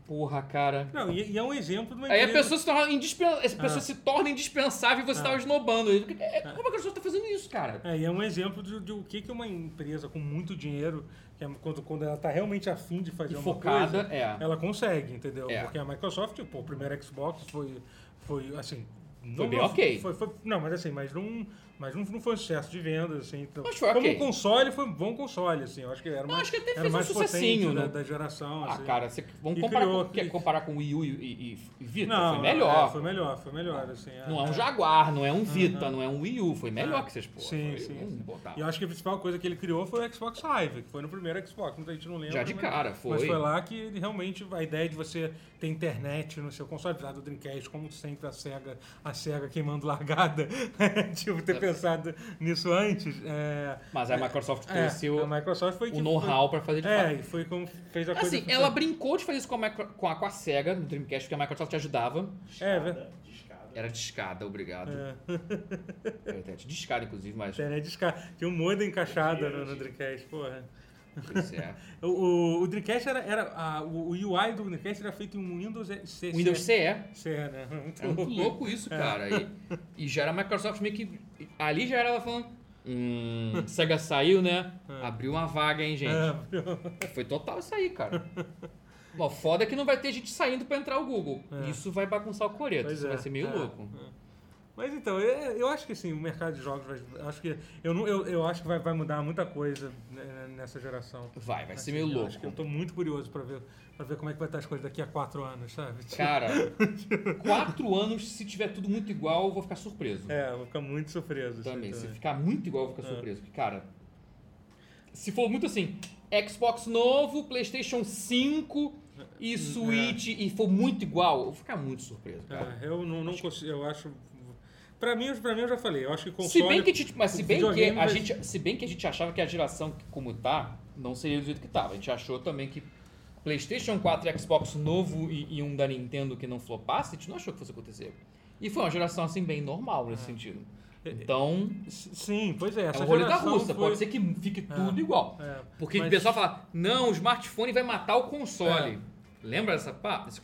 Porra, cara. Não, e, e é um exemplo de uma Aí a pessoa se torna, indispen... a pessoa Ah. se torna indispensável e você Ah. tá esnobando. É, Como a Microsoft tá fazendo isso, cara? É, e é um exemplo de, de o que, que uma empresa com muito dinheiro, que é quando, quando ela está realmente afim de fazer E uma focada, coisa, é. ela consegue, entendeu? É. Porque a Microsoft, pô, o primeiro Xbox foi, foi assim... Foi bem ok. Foi, foi- não, mas assim, mas não, mas não, não foi um sucesso de vendas, assim. Então, Mas foi como ok. console, foi um bom console, assim. Eu acho que era Não, mais, acho que até era fez um mais sucessinho, potente da, né? da geração, Ah, assim. cara, você, vamos E comparar, criou- com, quer comparar com o Wii U e, e, e Vita? Não, foi melhor. é, foi melhor, foi melhor, assim. Não é um é. Jaguar, não é um Vita, não é um Wii U. Foi melhor É. que vocês pô. Sim, foi, sim, sim. E eu acho que a principal coisa que ele criou foi o Xbox Live, que foi no primeiro Xbox, muita gente não lembra. Já de mas- cara, foi. Mas foi lá que ele realmente, a ideia de você ter internet no seu console, apesar do Dreamcast, como sempre a SEGA, a SEGA queimando largada, tipo, ter É. pensado nisso antes. É, Mas a Microsoft é, o, a Microsoft foi o que know-how pra fazer de É, fato. e foi como fez a coisa. Assim, funcionar. ela brincou de fazer isso com a, micro- com a, com a SEGA no Dreamcast, porque a Microsoft ajudava. É, Escada, velho. de escada. Era de escada, obrigado. É. Era até de escada, inclusive, mas. Internet de escada. Tinha um modem encaixado no, no Dreamcast, porra. Pois é. O, o, o Dreamcast era. era a, o, UI do Dreamcast era feito em Windows C. Windows CE. C, né? Muito É muito louco isso, cara. E, e já era a Microsoft meio que. Ali já era ela falando. Hum, Sega saiu, né? Abriu uma vaga, hein, gente? É, Foi total isso aí, cara. Bom, foda é que não vai ter gente saindo pra entrar o Google. É. Isso vai bagunçar o coreto. Pois Isso é, vai ser meio é, louco. É. Mas então, eu, eu acho que assim, o mercado de jogos vai. Acho que, eu, não- eu, eu acho que vai, vai mudar muita coisa né, nessa geração. Vai, vai ser Assim, meio eu louco. Acho que eu tô muito curioso pra ver, pra ver como é que vai estar as coisas daqui a quatro anos, sabe? Cara, quatro anos, se tiver tudo muito igual, eu vou ficar surpreso. É, eu vou ficar muito surpreso. assim, Também. Se também. ficar muito igual, eu vou ficar É. surpreso. Porque, cara, se for muito assim, Xbox novo, PlayStation 5 e Switch, e for muito igual, eu vou ficar muito surpreso, cara. É, eu não, não consigo. Eu acho. Pra mim, pra mim, eu já falei. Eu acho que console. Se bem que, mas se bem que a gente, se bem que a gente achava que a geração como tá, não seria do jeito que tava. A gente achou também que PlayStation 4 e Xbox novo e, e um da Nintendo que não flopasse, a gente não achou que fosse acontecer. E foi uma geração assim bem normal nesse sentido. Ah. Então, É, Sim, pois é. é Essa rolê da Russa, foi- pode ser que fique tudo igual. É, Porque mas- o pessoal fala, não, o smartphone vai matar o console. É. Lembra dessa,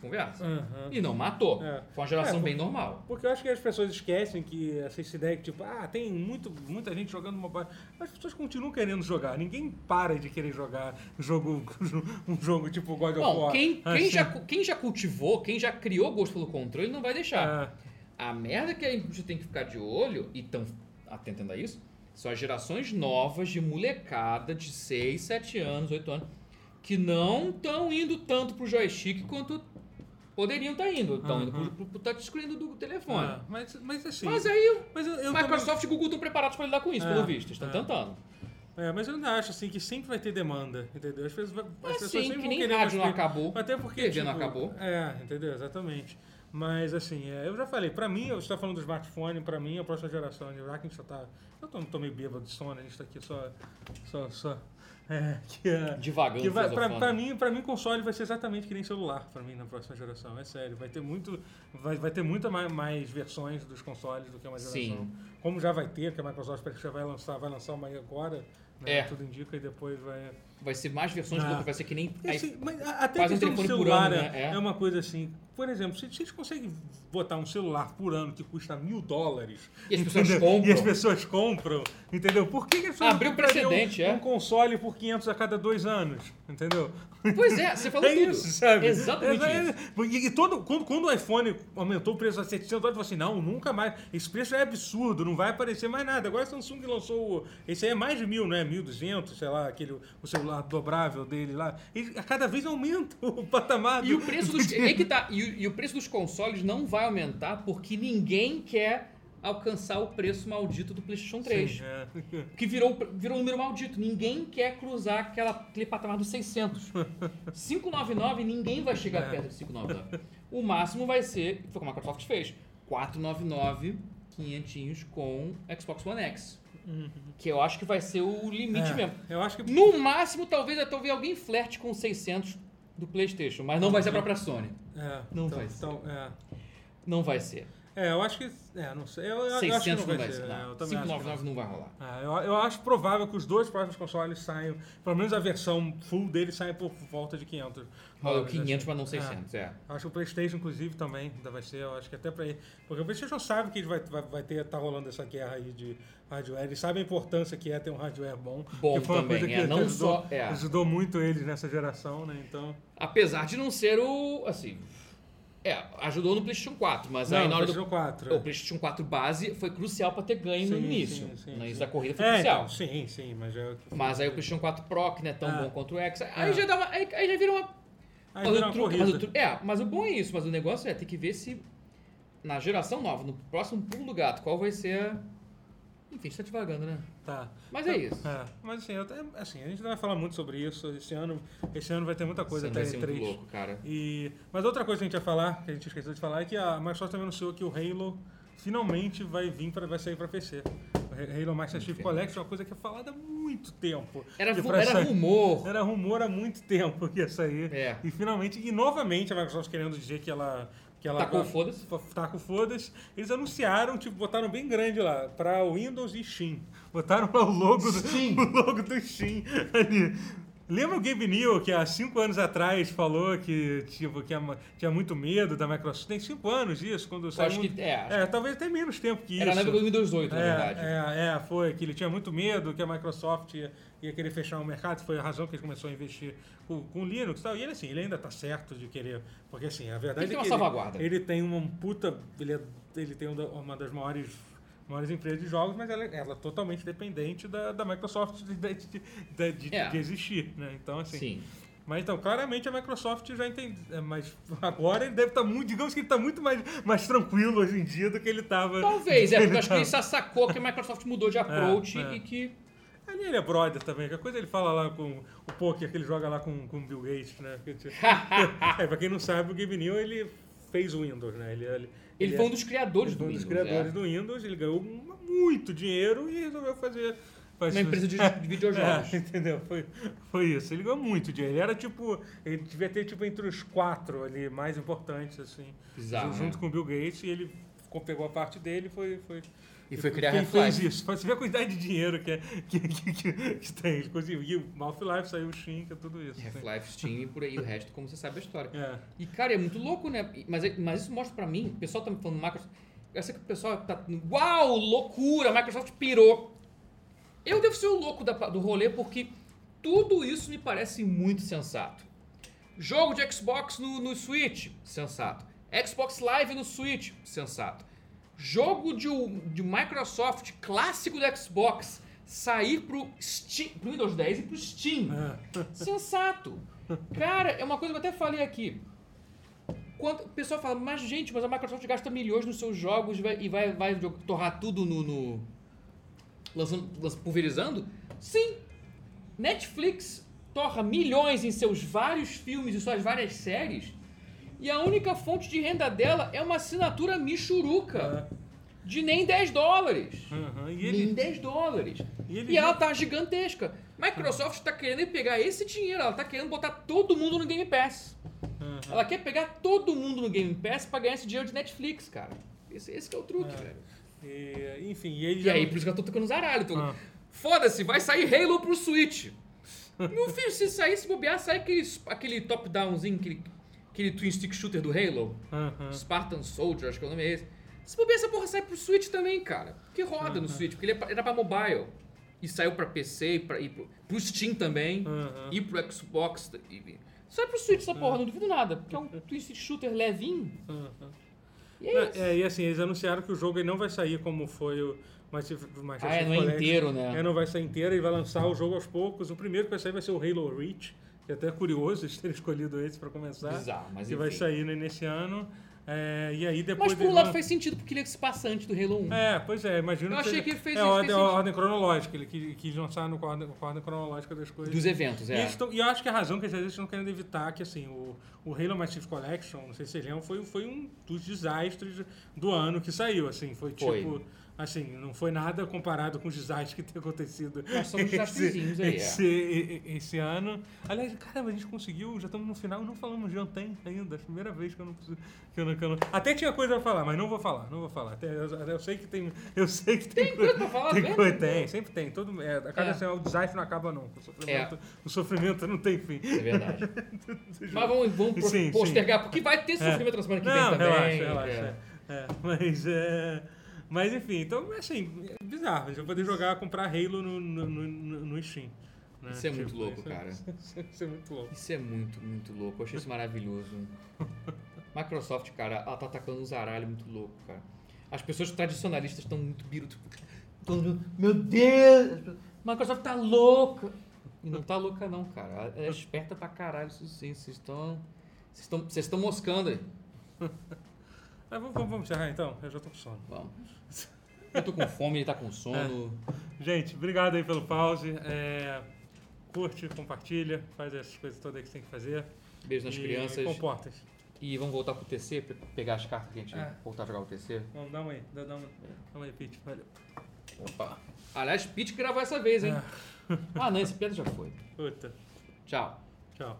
conversa? Aham. E não matou. É. Foi uma geração É, bem normal. Porque eu acho que as pessoas esquecem que essa ideia que, tipo, ah, tem muito, muita gente jogando mobile. As pessoas continuam querendo jogar. Ninguém para de querer jogar jogo, um jogo tipo God of Bom, War. quem, quem, assim. já, quem já cultivou, quem já criou gosto pelo controle, não vai deixar. É, A merda que a gente tem que ficar de olho, e estão atentando a isso, são as gerações novas de molecada de 6, 7 anos, 8 anos, que não estão indo tanto pro joystick quanto poderiam estar indo. Estão indo Uhum. pro, pro touchscreen do telefone. é, mas, mas assim. Mas aí, mas eu, eu Microsoft e Google estão preparados para lidar com isso, É, pelo visto. Estão é. tentando. também- é, mas eu ainda acho assim que sempre vai ter demanda, entendeu? As pessoas, vai- as É pessoas assim, sempre que nem rádio não mais- acabou. Até porque. TV não tipo, acabou. É, entendeu? Exatamente. Mas assim, é, eu já falei, pra mim, você tá falando do smartphone, pra mim, a próxima geração, já que a gente já tá. Eu tô, tô meio bêbado de sono, a gente tá aqui só. só, só é, que, é, Devagando, que vai, pra, pra mim, pra mim, console vai ser exatamente que nem celular pra mim na próxima geração. É sério. Vai ter muito. Vai, vai ter muita mais, mais versões dos consoles do que uma geração. Sim. Como já vai ter, que a Microsoft já vai lançar, vai lançar uma aí agora. Né, É. Tudo indica e depois vai. Vai ser mais versões Ah. do que vai ser que nem. É, aí- mas até a um por celular ano, é, né? É. é uma coisa assim. Por exemplo, se, eles conseguem botar um celular por ano que custa mil dólares. E as pessoas entendeu? compram. E as pessoas compram, entendeu? Por que, que as pessoas Abriu precedente, um, é. um console por 500 a cada dois anos? Entendeu? Pois é, você falou é tudo. isso, sabe? Exatamente É, isso. é, E, e todo, quando, quando o iPhone aumentou o preço a 700 dólares, eu falei assim, não, nunca mais. Esse preço é absurdo, não vai aparecer mais nada. Agora a Samsung lançou, esse aí é mais de mil, né? 1.200, sei lá, aquele, o celular dobrável dele lá. E a cada vez aumenta o patamar E do- o preço do dos. dinheiro. aí que tá, e, e o preço dos consoles não vai aumentar porque ninguém quer alcançar o preço maldito do PlayStation 3. Sim, é. Que virou, virou um número maldito. Ninguém quer cruzar aquela, aquele patamar dos 600. 599, ninguém vai chegar É. perto de 599. O máximo vai ser, foi como a Microsoft fez, 499, 500 com Xbox One X. Que eu acho que vai ser o limite É, mesmo. Eu acho que. No máximo, talvez, talvez alguém flerte com 600 do PlayStation, mas não vai ser a própria Sony. É, Não então, vai ser. então, é. Não vai ser. É, eu acho que. É, não sei. Eu, eu acho que 600 não vai vai ser. ser. é, Não, eu acho que não. 599 não vai rolar. É, eu, eu acho provável que os dois próximos consoles saiam, pelo menos a versão full deles saia por volta de 500. Rola dólares, 500, assim. mas não 600, é. Eu Acho que o PlayStation, inclusive, também ainda vai ser. Eu acho que até pra ele. Porque o PlayStation sabe que ele vai, vai, vai ter, tá rolando essa guerra aí de hardware. Ele sabe a importância que é ter um hardware bom. Bom que foi uma também, coisa é, que não ajudou, só- é. ajudou muito eles nessa geração, né? Então. Apesar de não ser o. Assim. É, ajudou no PlayStation 4, mas Não, aí na hora do. PlayStation 4. O PlayStation 4 base foi crucial pra ter ganho no Sim, início. sim, sim, no início da corrida foi É, crucial. então, sim, sim, mas é. Mas aí o PlayStation 4 Pro, que não é tão Ah. bom quanto o X, aí Ah. já dá uma. Aí, aí já vira uma. Aí mas, vira o truque, mas o É, mas o bom é isso, mas o negócio é ter que ver se na geração nova, no próximo pulo do gato, qual vai ser a. Enfim, a gente tá devagando, né? Tá. Mas é isso. É, mas assim, eu até- assim, a gente não vai falar muito sobre isso. Esse ano, esse ano vai ter muita coisa até vai ser muito E3. louco, cara. E, mas outra coisa que a gente ia falar, que a gente esqueceu de falar, é que a Microsoft também anunciou que o Halo finalmente vai vir para vai sair para PC. O Halo Master Chief. Collection é uma coisa que é falada há muito tempo. Era, era sair- rumor. Era rumor há muito tempo que ia sair. É. E finalmente, e novamente a Microsoft querendo dizer que ela. Que ela Tacou o foda-se. Tá com foda-se. Eles anunciaram, tipo, botaram bem grande lá, pra Windows e Steam. Botaram lá o logo do, o logo do Steam ali. Lembra o Gabe New, que há cinco anos atrás falou que, tipo, que tinha muito medo da Microsoft? Tem cinco anos isso, quando saiu. acho um- que- é, acho é, talvez até menos tempo que Era isso. na época do Windows 8, na É, verdade. é, é, foi que ele tinha muito medo que a Microsoft ia, ia querer fechar o mercado, foi a razão que ele começou a investir com, com Linux e tal. E ele, assim, ele ainda tá certo de querer, porque assim, a verdade Ele tem é uma que salvaguarda. Ele, ele tem uma puta, ele, é- ele tem uma uma das maiores maiores empresas de jogos, mas ela, ela é totalmente dependente da, da Microsoft de, de, de, É. de existir, né? Então, assim... Sim. Mas então, claramente a Microsoft já entende. é, Mas agora ele deve estar muito. Digamos que ele está muito mais, mais tranquilo hoje em dia do que ele estava. Talvez, é, porque eu acho que ele só sacou que a Microsoft mudou de approach é. e que. Ali ele é brother também, que a coisa ele fala lá com o poker que ele joga lá com com o Bill Gates, né? É, pra quem não sabe, o Gabe New, ele fez o Windows, né? Ele, ele, Ele é- foi um dos criadores ele do foi um dos Windows. criadores é. do Windows, ele ganhou muito dinheiro e resolveu fazer... fazer Uma empresa de, de videojogos. É, entendeu? Foi, foi isso. Ele ganhou muito dinheiro. Ele era tipo. Ele devia ter tipo entre os quatro ali mais importantes, assim. Bizarro, junto né? com o Bill Gates e ele pegou a parte dele e foi. foi E foi criar Half-Life. fez isso. Você vê a quantidade de dinheiro que, é, que, que, que, que tem. Ele conseguiu. Half-Life saiu o Shin, que é tudo isso. assim. Half-Life, Steam e por aí o resto, como você sabe a história. É. E, cara, é muito louco, né? E- Mas, é- mas isso mostra pra mim, o pessoal tá me falando Microsoft. Eu sei que o pessoal tá. Uau, loucura! A Microsoft pirou. Eu devo ser o louco da- do rolê porque tudo isso me parece muito sensato. Jogo de Xbox no, no Switch, sensato. Xbox Live no Switch, sensato. Jogo de, de Microsoft clássico do Xbox sair pro, Steam, pro Windows 10 e pro Steam. É. Sensato. Cara, é uma coisa que eu até falei aqui. Quando o pessoal fala, mas gente, mas a Microsoft gasta milhões nos seus jogos e vai, e vai, vai torrar tudo no. no lançando, lança- pulverizando? Sim! Netflix torra milhões em seus vários filmes e suas várias séries. E a única fonte de renda dela é uma assinatura michuruca. De nem 10 dólares. Aham, E Nem ele. 10 dólares. E E, ele- ela tá gigantesca. Microsoft tá querendo pegar esse dinheiro, ela tá querendo botar todo mundo no Game Pass. Aham. Ela quer pegar todo mundo no Game Pass pra ganhar esse dinheiro de Netflix, cara. Esse, esse que é o truque, É. velho. E, enfim, e ele E já. aí, por isso que eu tô tocando zaralho. Tô... Ah. Foda-se, vai sair Halo pro Switch. Meu filho, se sair, se bobear, sai aquele, aquele top-downzinho, aquele, aquele twin stick shooter do Halo. Spartan Soldier, acho que é o nome é esse. Se bobear, essa porra sai pro Switch também, cara. Que roda no Switch, porque ele é pra- era pra mobile. E saiu pra PC, e, pra, e pro, pro Steam também, e pro Xbox. E, sai pro Switch essa porra, não duvido nada. Porque é um twin stick shooter levinho. E é Não, é, e assim, eles anunciaram que o jogo não vai sair como foi o Massive, Massive Ah, é, não é inteiro, né? É, não vai sair inteiro, ele vai lançar o jogo aos poucos. O primeiro que vai sair vai ser o Halo Reach, que é até curioso eles terem escolhido esse pra começar. Bizarro, mas Que vai enfim. sair né, nesse ano. É, e aí depois. Mas por um lado vão- faz sentido, porque ele se passa antes do Halo 1. É, pois é, imagino Eu achei que ele fez- É ordem, a ordem cronológica, ele quis, quis lançar no, com a ordem, com a ordem cronológica das coisas. Dos eventos, E, é. eles tão- e eu acho que a razão que às vezes eles estão querendo evitar que assim, o, o Halo Massive Collection, não sei se vocês lembram, foi, foi um dos desastres do ano que saiu. Assim, foi Foi. tipo. Assim, não foi nada comparado com os desastres que tem acontecido Nós somos desastrezinhos aí, é. esse, esse ano. Aliás, caramba, a gente conseguiu, já estamos no final e não falamos de ontem ainda. É a primeira vez que eu não preciso. Que eu não, que eu não- Até tinha coisa pra falar, mas não vou falar, não vou falar. Até, eu, eu sei que tem. Eu sei que tem, Tem coisa pra falar tem mesmo? coisa, tem, sempre tem. Todo, é, a cada É. semana o desastre não acaba, não. O sofrimento, É. o sofrimento não tem fim. É verdade. Mas vamos, vamos Sim, sim. postergar, porque vai ter sofrimento na semana que vem Não, também. relaxa, relaxa. é. É, mas, é, mas enfim, então assim, é bizarro. A gente vai poder jogar, comprar Halo no, no, no, no Steam. né? Isso é muito louco, isso, cara. Isso, isso é muito louco. Isso é muito, muito louco. Eu achei isso maravilhoso. Microsoft, cara, ela tá atacando um zaralho muito louco, cara. As pessoas tradicionalistas estão muito biru, tipo, meu Deus, Microsoft tá louca. E não tá louca não, cara. É esperta pra caralho, isso sim. Vocês estão... Vocês estão- Vocês estão moscando aí. Vamos, vamos, vamos encerrar então? Eu já tô com sono. Vamos. Eu tô com fome, ele tá com sono. Gente, obrigado aí pelo pause. É, curte, compartilha, faz essas coisas todas aí que você tem que fazer. Beijo nas E crianças. Comportem-se. E vamos voltar pro TC, pe- pegar as cartas que a gente É. voltar a jogar o TC. Vamos, dá uma aí, dá, dá uma, dá uma aí, Pete. Valeu. Opa. Aliás, Pete gravou essa vez, hein? Ah, Ah, não, esse pedra já foi. puta. Tchau. Tchau.